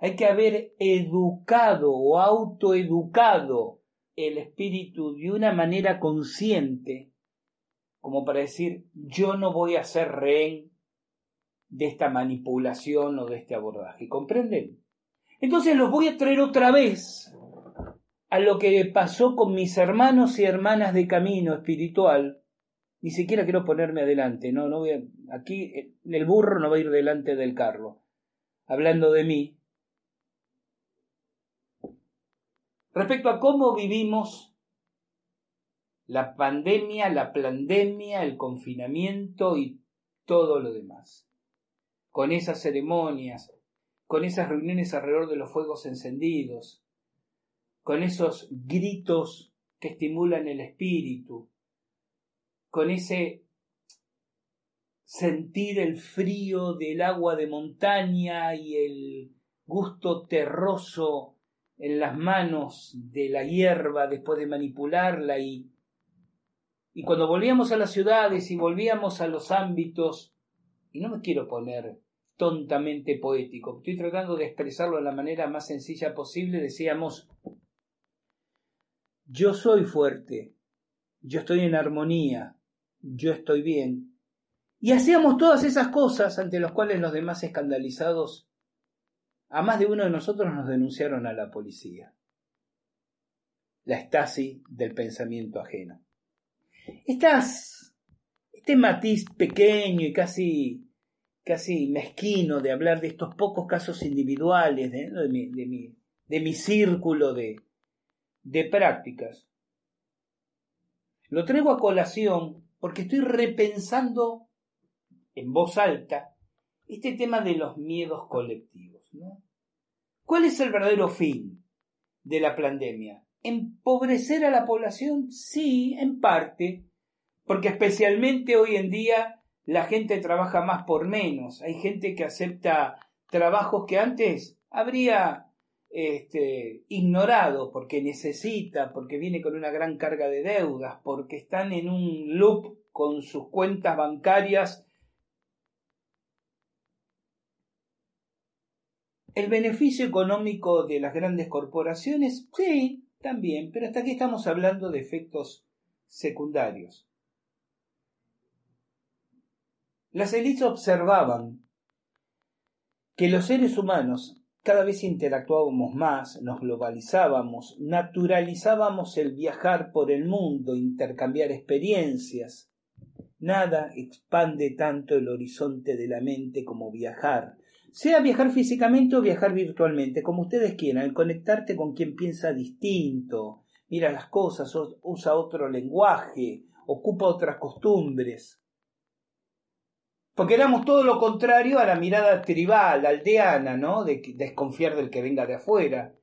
hay que haber educado o autoeducado el espíritu de una manera consciente como para decir, yo no voy a ser rehén de esta manipulación o de este abordaje. ¿Comprenden? Entonces los voy a traer otra vez a lo que pasó con mis hermanos y hermanas de camino espiritual. Ni siquiera quiero ponerme adelante, no, no voy aquí el burro no va a ir delante del carro. Hablando de mí, respecto a cómo vivimos la pandemia, la pandemia, el confinamiento y todo lo demás. Con esas ceremonias, con esas reuniones alrededor de los fuegos encendidos, con esos gritos que estimulan el espíritu, con ese sentir el frío del agua de montaña y el gusto terroso en las manos de la hierba después de manipularla y, y cuando volvíamos a las ciudades y volvíamos a los ámbitos, y no me quiero poner tontamente poético, estoy tratando de expresarlo de la manera más sencilla posible, decíamos, yo soy fuerte, yo estoy en armonía, yo estoy bien. Y hacíamos todas esas cosas ante las cuales los demás escandalizados a más de uno de nosotros nos denunciaron a la policía. La estasi del pensamiento ajeno. Estas, este matiz pequeño y casi, casi mezquino de hablar de estos pocos casos individuales de, mi, de, mi, de mi círculo de, de prácticas, lo traigo a colación porque estoy repensando en voz alta este tema de los miedos colectivos. ¿Cuál es el verdadero fin de la pandemia? ¿Empobrecer a la población? Sí, en parte, porque especialmente hoy en día la gente trabaja más por menos. Hay gente que acepta trabajos que antes habría este, ignorado porque necesita, porque viene con una gran carga de deudas, porque están en un loop con sus cuentas bancarias ¿El beneficio económico de las grandes corporaciones? Sí, también, pero hasta aquí estamos hablando de efectos secundarios. Las élites observaban que los seres humanos cada vez interactuábamos más, nos globalizábamos, naturalizábamos el viajar por el mundo, intercambiar experiencias. Nada expande tanto el horizonte de la mente como viajar, sea viajar físicamente o viajar virtualmente, como ustedes quieran, conectarte con quien piensa distinto, mira las cosas, usa otro lenguaje, ocupa otras costumbres. Porque éramos todo lo contrario a la mirada tribal, aldeana, ¿no? De desconfiar del que venga de afuera.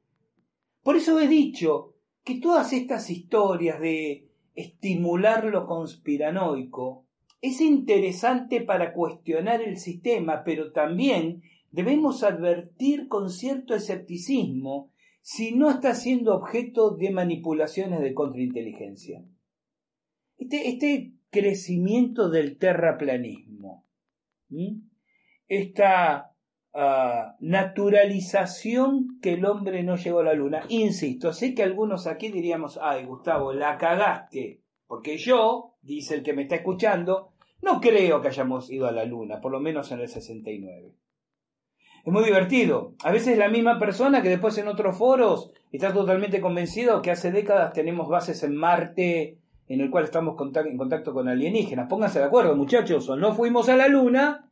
Por eso he dicho que todas estas historias de estimular lo conspiranoico es interesante para cuestionar el sistema, pero también debemos advertir con cierto escepticismo si no está siendo objeto de manipulaciones de contrainteligencia. Este, este crecimiento del terraplanismo, esta ah, naturalización que el hombre no llegó a la luna, insisto, sé que algunos aquí diríamos, ay Gustavo, la cagaste, porque yo, dice el que me está escuchando, no creo que hayamos ido a la luna, por lo menos en el 69 es muy divertido. A veces la misma persona que después en otros foros está totalmente convencido que hace décadas tenemos bases en Marte en el cual estamos en contacto con alienígenas. Pónganse de acuerdo, muchachos, o no fuimos a la Luna,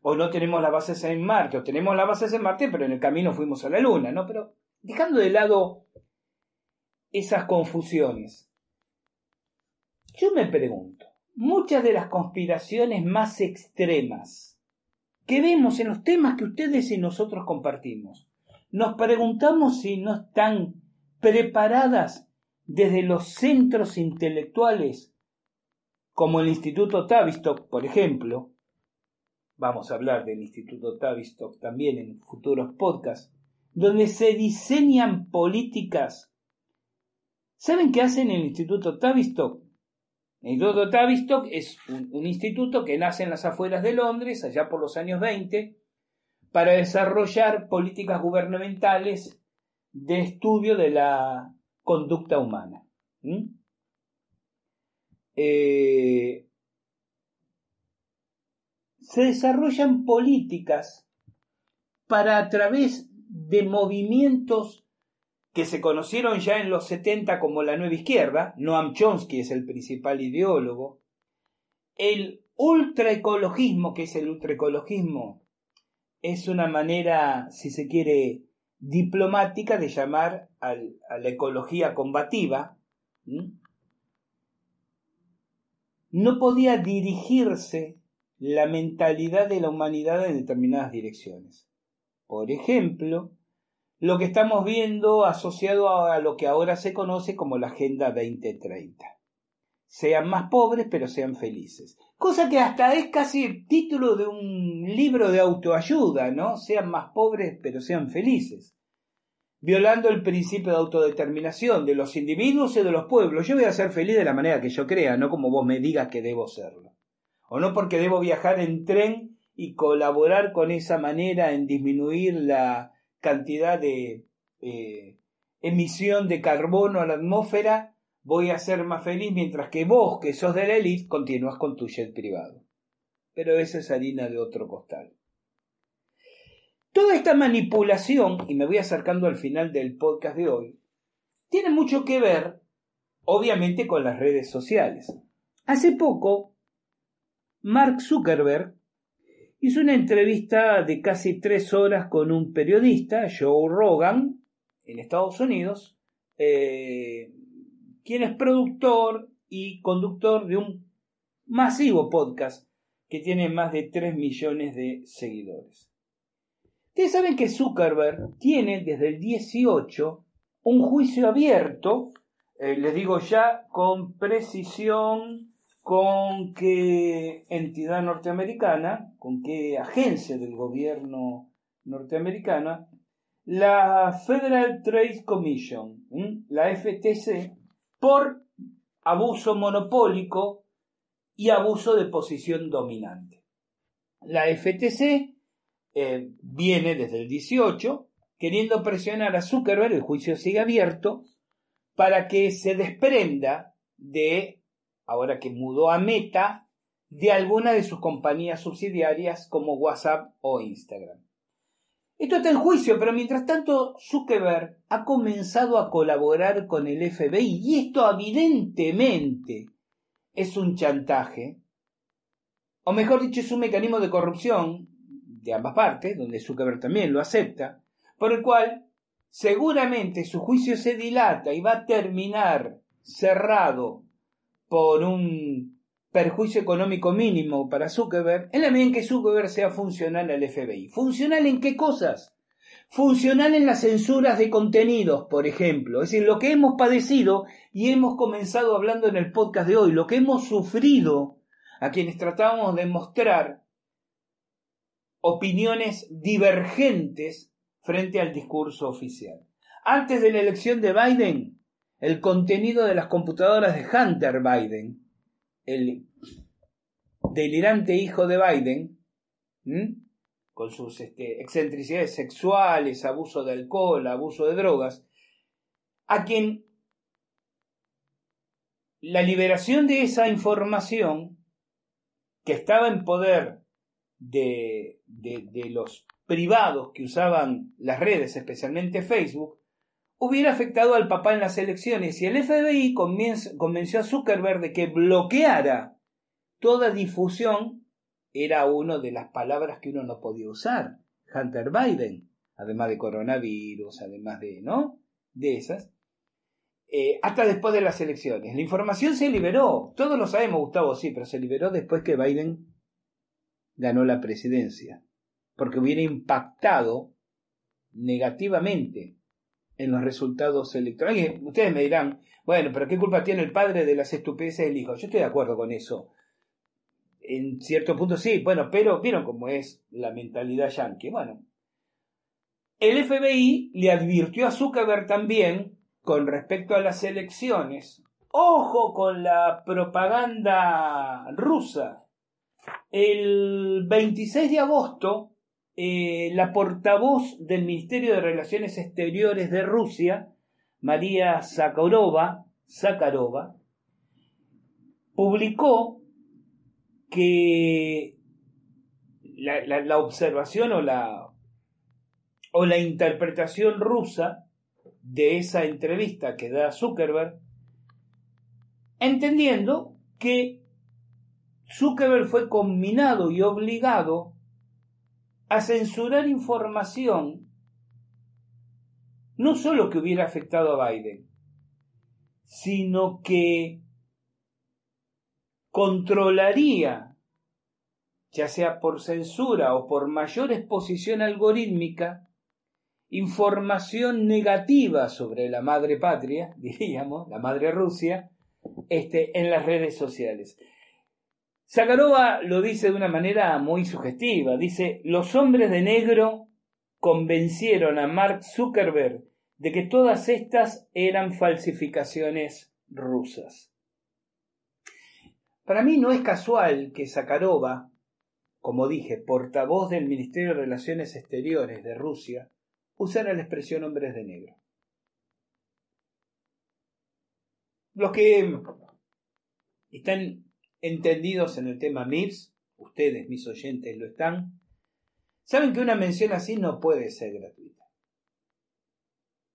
o no tenemos las bases en Marte, o tenemos las bases en Marte, pero en el camino fuimos a la Luna, ¿no? Pero dejando de lado esas confusiones, yo me pregunto, muchas de las conspiraciones más extremas que vemos en los temas que ustedes y nosotros compartimos. Nos preguntamos si no están preparadas desde los centros intelectuales, como el Instituto Tavistock, por ejemplo, vamos a hablar del Instituto Tavistock también en futuros podcasts, donde se diseñan políticas. ¿Saben qué hacen en el Instituto Tavistock? El Instituto Tavistock es un, instituto que nace en las afueras de Londres, allá por los años 20, para desarrollar políticas gubernamentales de estudio de la conducta humana. Eh, se desarrollan políticas para a través de movimientos que se conocieron ya en los 70 como la nueva izquierda, Noam Chomsky es el principal ideólogo, el ultraecologismo, que es el ultraecologismo, es una manera, si se quiere, diplomática de llamar a la ecología combativa, no podía dirigirse la mentalidad de la humanidad en determinadas direcciones. Por ejemplo, lo que estamos viendo asociado a lo que ahora se conoce como la Agenda 2030. Sean más pobres, pero sean felices. Cosa que hasta es casi el título de un libro de autoayuda, ¿no? Sean más pobres, pero sean felices. Violando el principio de autodeterminación de los individuos y de los pueblos. Yo voy a ser feliz de la manera que yo crea, no como vos me digas que debo serlo o no porque debo viajar en tren y colaborar con esa manera en disminuir la cantidad de eh, emisión de carbono a la atmósfera, voy a ser más feliz mientras que vos, que sos de la élite, continúas con tu jet privado. Pero esa es harina de otro costal. Toda esta manipulación, y me voy acercando al final del podcast de hoy, tiene mucho que ver, obviamente, con las redes sociales. Hace poco Mark Zuckerberg hizo una entrevista de casi tres horas con un periodista, Joe Rogan, en Estados Unidos, eh, quien es productor y conductor de un masivo podcast que tiene más de 3 millones de seguidores. Ustedes saben que Zuckerberg tiene desde el 18 un juicio abierto, eh, les digo ya con precisión, con qué entidad norteamericana, con qué agencia del gobierno norteamericana, la Federal Trade Commission, la FTC, por abuso monopólico y abuso de posición dominante. La FTC eh, viene desde el 18 queriendo presionar a Zuckerberg, el juicio sigue abierto, para que se desprenda de ahora que mudó a Meta, de alguna de sus compañías subsidiarias como WhatsApp o Instagram. Esto está en juicio, pero mientras tanto Zuckerberg ha comenzado a colaborar con el FBI y esto evidentemente es un chantaje, o mejor dicho, es un mecanismo de corrupción de ambas partes, donde Zuckerberg también lo acepta, por el cual seguramente su juicio se dilata y va a terminar cerrado por un perjuicio económico mínimo para Zuckerberg, en la medida en que Zuckerberg sea funcional al FBI. ¿Funcional en qué cosas? Funcional en las censuras de contenidos, por ejemplo. Es decir, lo que hemos padecido y hemos comenzado hablando en el podcast de hoy, lo que hemos sufrido a quienes tratamos de mostrar opiniones divergentes frente al discurso oficial. Antes de la elección de Biden, el contenido de las computadoras de Hunter Biden, el delirante hijo de Biden, con sus este, excentricidades sexuales, abuso de alcohol, abuso de drogas, a quien la liberación de esa información que estaba en poder de, los privados que usaban las redes, especialmente Facebook, hubiera afectado al papá en las elecciones y el FBI convenció a Zuckerberg de que bloqueara toda difusión era una de las palabras que uno no podía usar. Hunter Biden, además de coronavirus, además de, ¿no? De esas. Eh, hasta después de las elecciones. La información se liberó. Todos lo sabemos, Gustavo, sí, pero se liberó después que Biden ganó la presidencia. Porque hubiera impactado negativamente en los resultados electorales. Ustedes me dirán, bueno, pero ¿qué culpa tiene el padre de las estupideces del hijo? Yo estoy de acuerdo con eso. En cierto punto sí, bueno, pero vieron cómo es la mentalidad yankee. Bueno, el FBI le advirtió a Zuckerberg también con respecto a las elecciones. Ojo con la propaganda rusa. El 26 de agosto eh, la portavoz del Ministerio de Relaciones Exteriores de Rusia, María Zakharova, Zakharova publicó que la, observación o la, o la interpretación rusa de esa entrevista que da Zuckerberg, entendiendo que Zuckerberg fue combinado y obligado a censurar información no solo que hubiera afectado a Biden, sino que controlaría, ya sea por censura o por mayor exposición algorítmica, información negativa sobre la madre patria, *laughs* diríamos, la madre Rusia, este, en las redes sociales. Zakharova lo dice de una manera muy sugestiva. Dice, los hombres de negro convencieron a Mark Zuckerberg de que todas estas eran falsificaciones rusas. Para mí no es casual que Zakharova, como dije, portavoz del Ministerio de Relaciones Exteriores de Rusia, usara la expresión hombres de negro. Los que están entendidos en el tema MIRS, ustedes, mis oyentes, lo están, saben que una mención así no puede ser gratuita.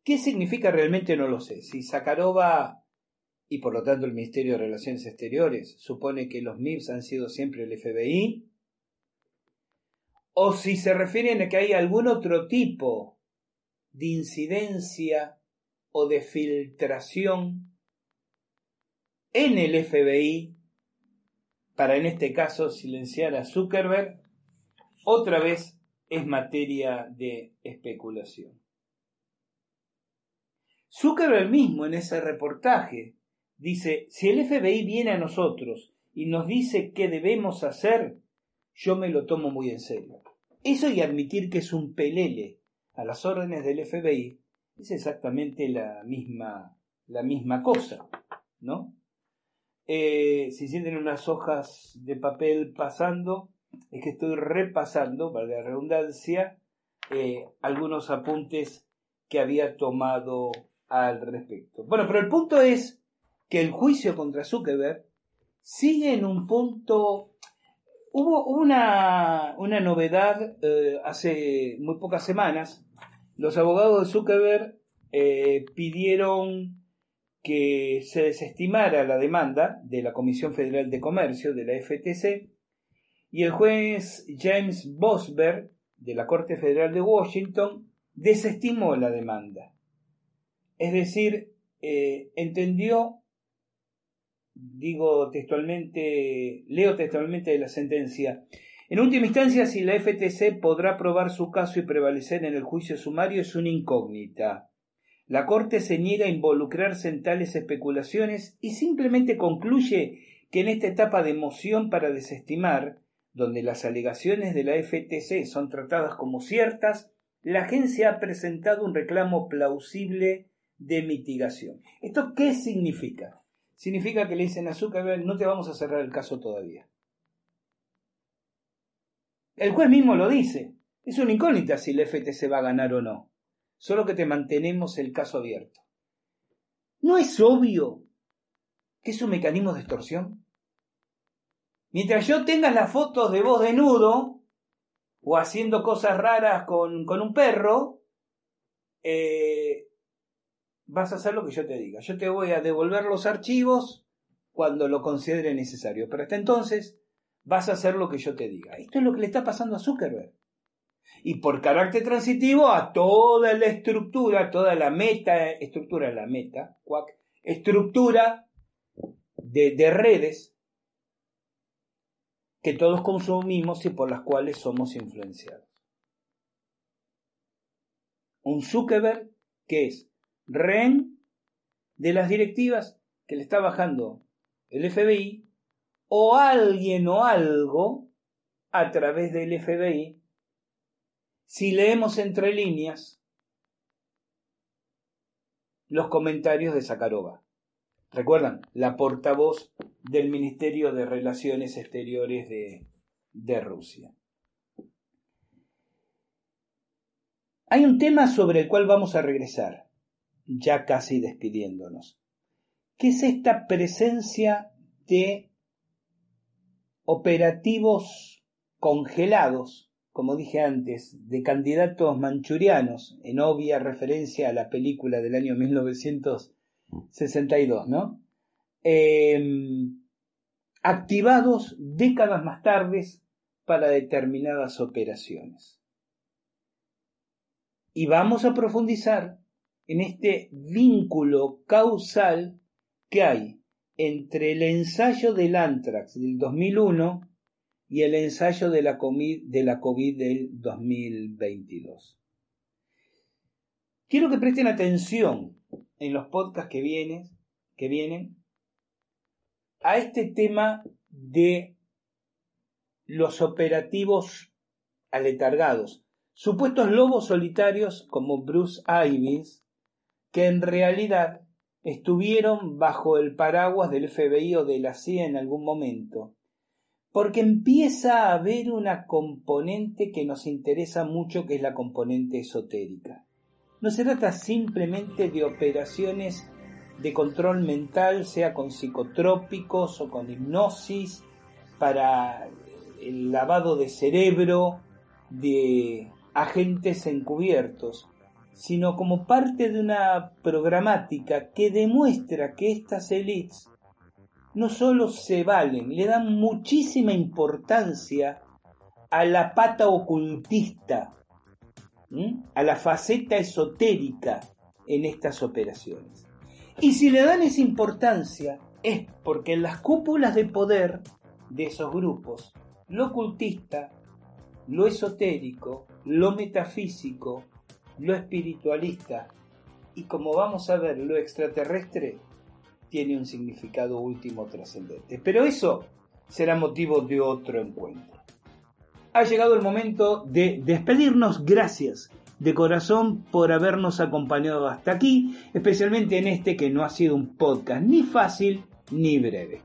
¿Qué significa realmente? No lo sé. Si Zakharova y por lo tanto el Ministerio de Relaciones Exteriores supone que los MIRS han sido siempre el FBI, o si se refieren a que hay algún otro tipo de incidencia o de filtración en el FBI para en este caso silenciar a Zuckerberg, otra vez es materia de especulación. Zuckerberg mismo en ese reportaje dice, si el FBI viene a nosotros y nos dice qué debemos hacer, yo me lo tomo muy en serio. Eso y admitir que es un pelele a las órdenes del FBI es exactamente la misma, la misma cosa, ¿no? Eh, si sienten unas hojas de papel pasando, es que estoy repasando, para la redundancia, eh, algunos apuntes que había tomado al respecto. Bueno, pero el punto es que el juicio contra Zuckerberg sigue en un punto... Hubo una, una novedad eh, hace muy pocas semanas. Los abogados de Zuckerberg pidieron que se desestimara la demanda de la Comisión Federal de Comercio, de la FTC, y el juez James Bosberg, de la Corte Federal de Washington, desestimó la demanda. Es decir, eh, entendió, digo textualmente, leo textualmente de la sentencia, en última instancia, si la FTC podrá probar su caso y prevalecer en el juicio sumario es una incógnita. La Corte se niega a involucrarse en tales especulaciones y simplemente concluye que en esta etapa de moción para desestimar, donde las alegaciones de la FTC son tratadas como ciertas, la agencia ha presentado un reclamo plausible de mitigación. ¿Esto qué significa? Significa que le dicen a Zuckerberg, no te vamos a cerrar el caso todavía. El juez mismo lo dice. Es una incógnita si la FTC va a ganar o no solo que te mantenemos el caso abierto. ¿No es obvio que es un mecanismo de extorsión? Mientras yo tenga las fotos de vos desnudo o haciendo cosas raras con, con un perro, eh, vas a hacer lo que yo te diga. Yo te voy a devolver los archivos cuando lo considere necesario. Pero hasta entonces vas a hacer lo que yo te diga. Esto es lo que le está pasando a Zuckerberg y por carácter transitivo a toda la estructura, toda la meta, estructura, la meta, estructura de, de redes que todos consumimos y por las cuales somos influenciados. Un Zuckerberg que es rehén de las directivas que le está bajando el FBI o alguien o algo a través del FBI si leemos entre líneas los comentarios de Zakharova. ¿Recuerdan? La portavoz del Ministerio de Relaciones Exteriores de, de Rusia. Hay un tema sobre el cual vamos a regresar, ya casi despidiéndonos, que es esta presencia de operativos congelados, como dije antes, de candidatos manchurianos, en obvia referencia a la película del año 1962, ¿no? Em, activados décadas más tarde para determinadas operaciones. Y vamos a profundizar en este vínculo causal que hay entre el ensayo del anthrax del 2001 y el ensayo de la COVID, de la COVID del 2022. Quiero que presten atención en los podcasts que vienen, que vienen a este tema de los operativos aletargados, supuestos lobos solitarios como Bruce Ivins, que en realidad estuvieron bajo el paraguas del FBI o de la CIA en algún momento, porque empieza a haber una componente que nos interesa mucho, que es la componente esotérica. No se trata simplemente de operaciones de control mental, sea con psicotrópicos o con hipnosis, para el lavado de cerebro de agentes encubiertos, sino como parte de una programática que demuestra que estas élites no solo se valen, le dan muchísima importancia a la pata ocultista, a la faceta esotérica en estas operaciones. Y si le dan esa importancia es porque en las cúpulas de poder de esos grupos, lo ocultista, lo esotérico, lo metafísico, lo espiritualista y como vamos a ver lo extraterrestre tiene un significado último trascendente. Pero eso será motivo de otro encuentro. Ha llegado el momento de despedirnos. Gracias de corazón por habernos acompañado hasta aquí, especialmente en este que no ha sido un podcast ni fácil ni breve.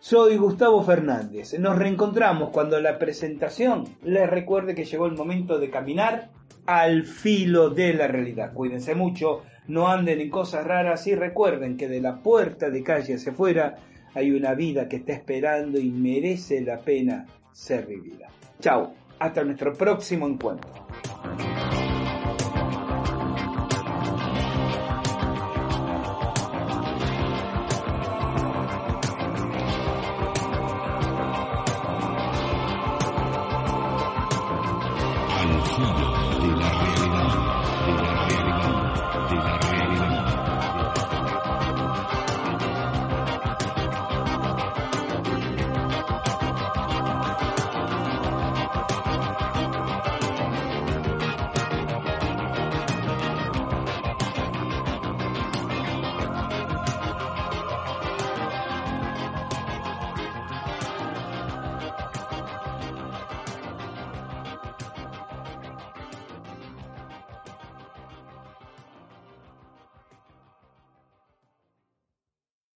Soy Gustavo Fernández. Nos reencontramos cuando la presentación les recuerde que llegó el momento de caminar al filo de la realidad. Cuídense mucho, no anden en cosas raras y recuerden que de la puerta de calle hacia afuera hay una vida que está esperando y merece la pena ser vivida. Chao, hasta nuestro próximo encuentro.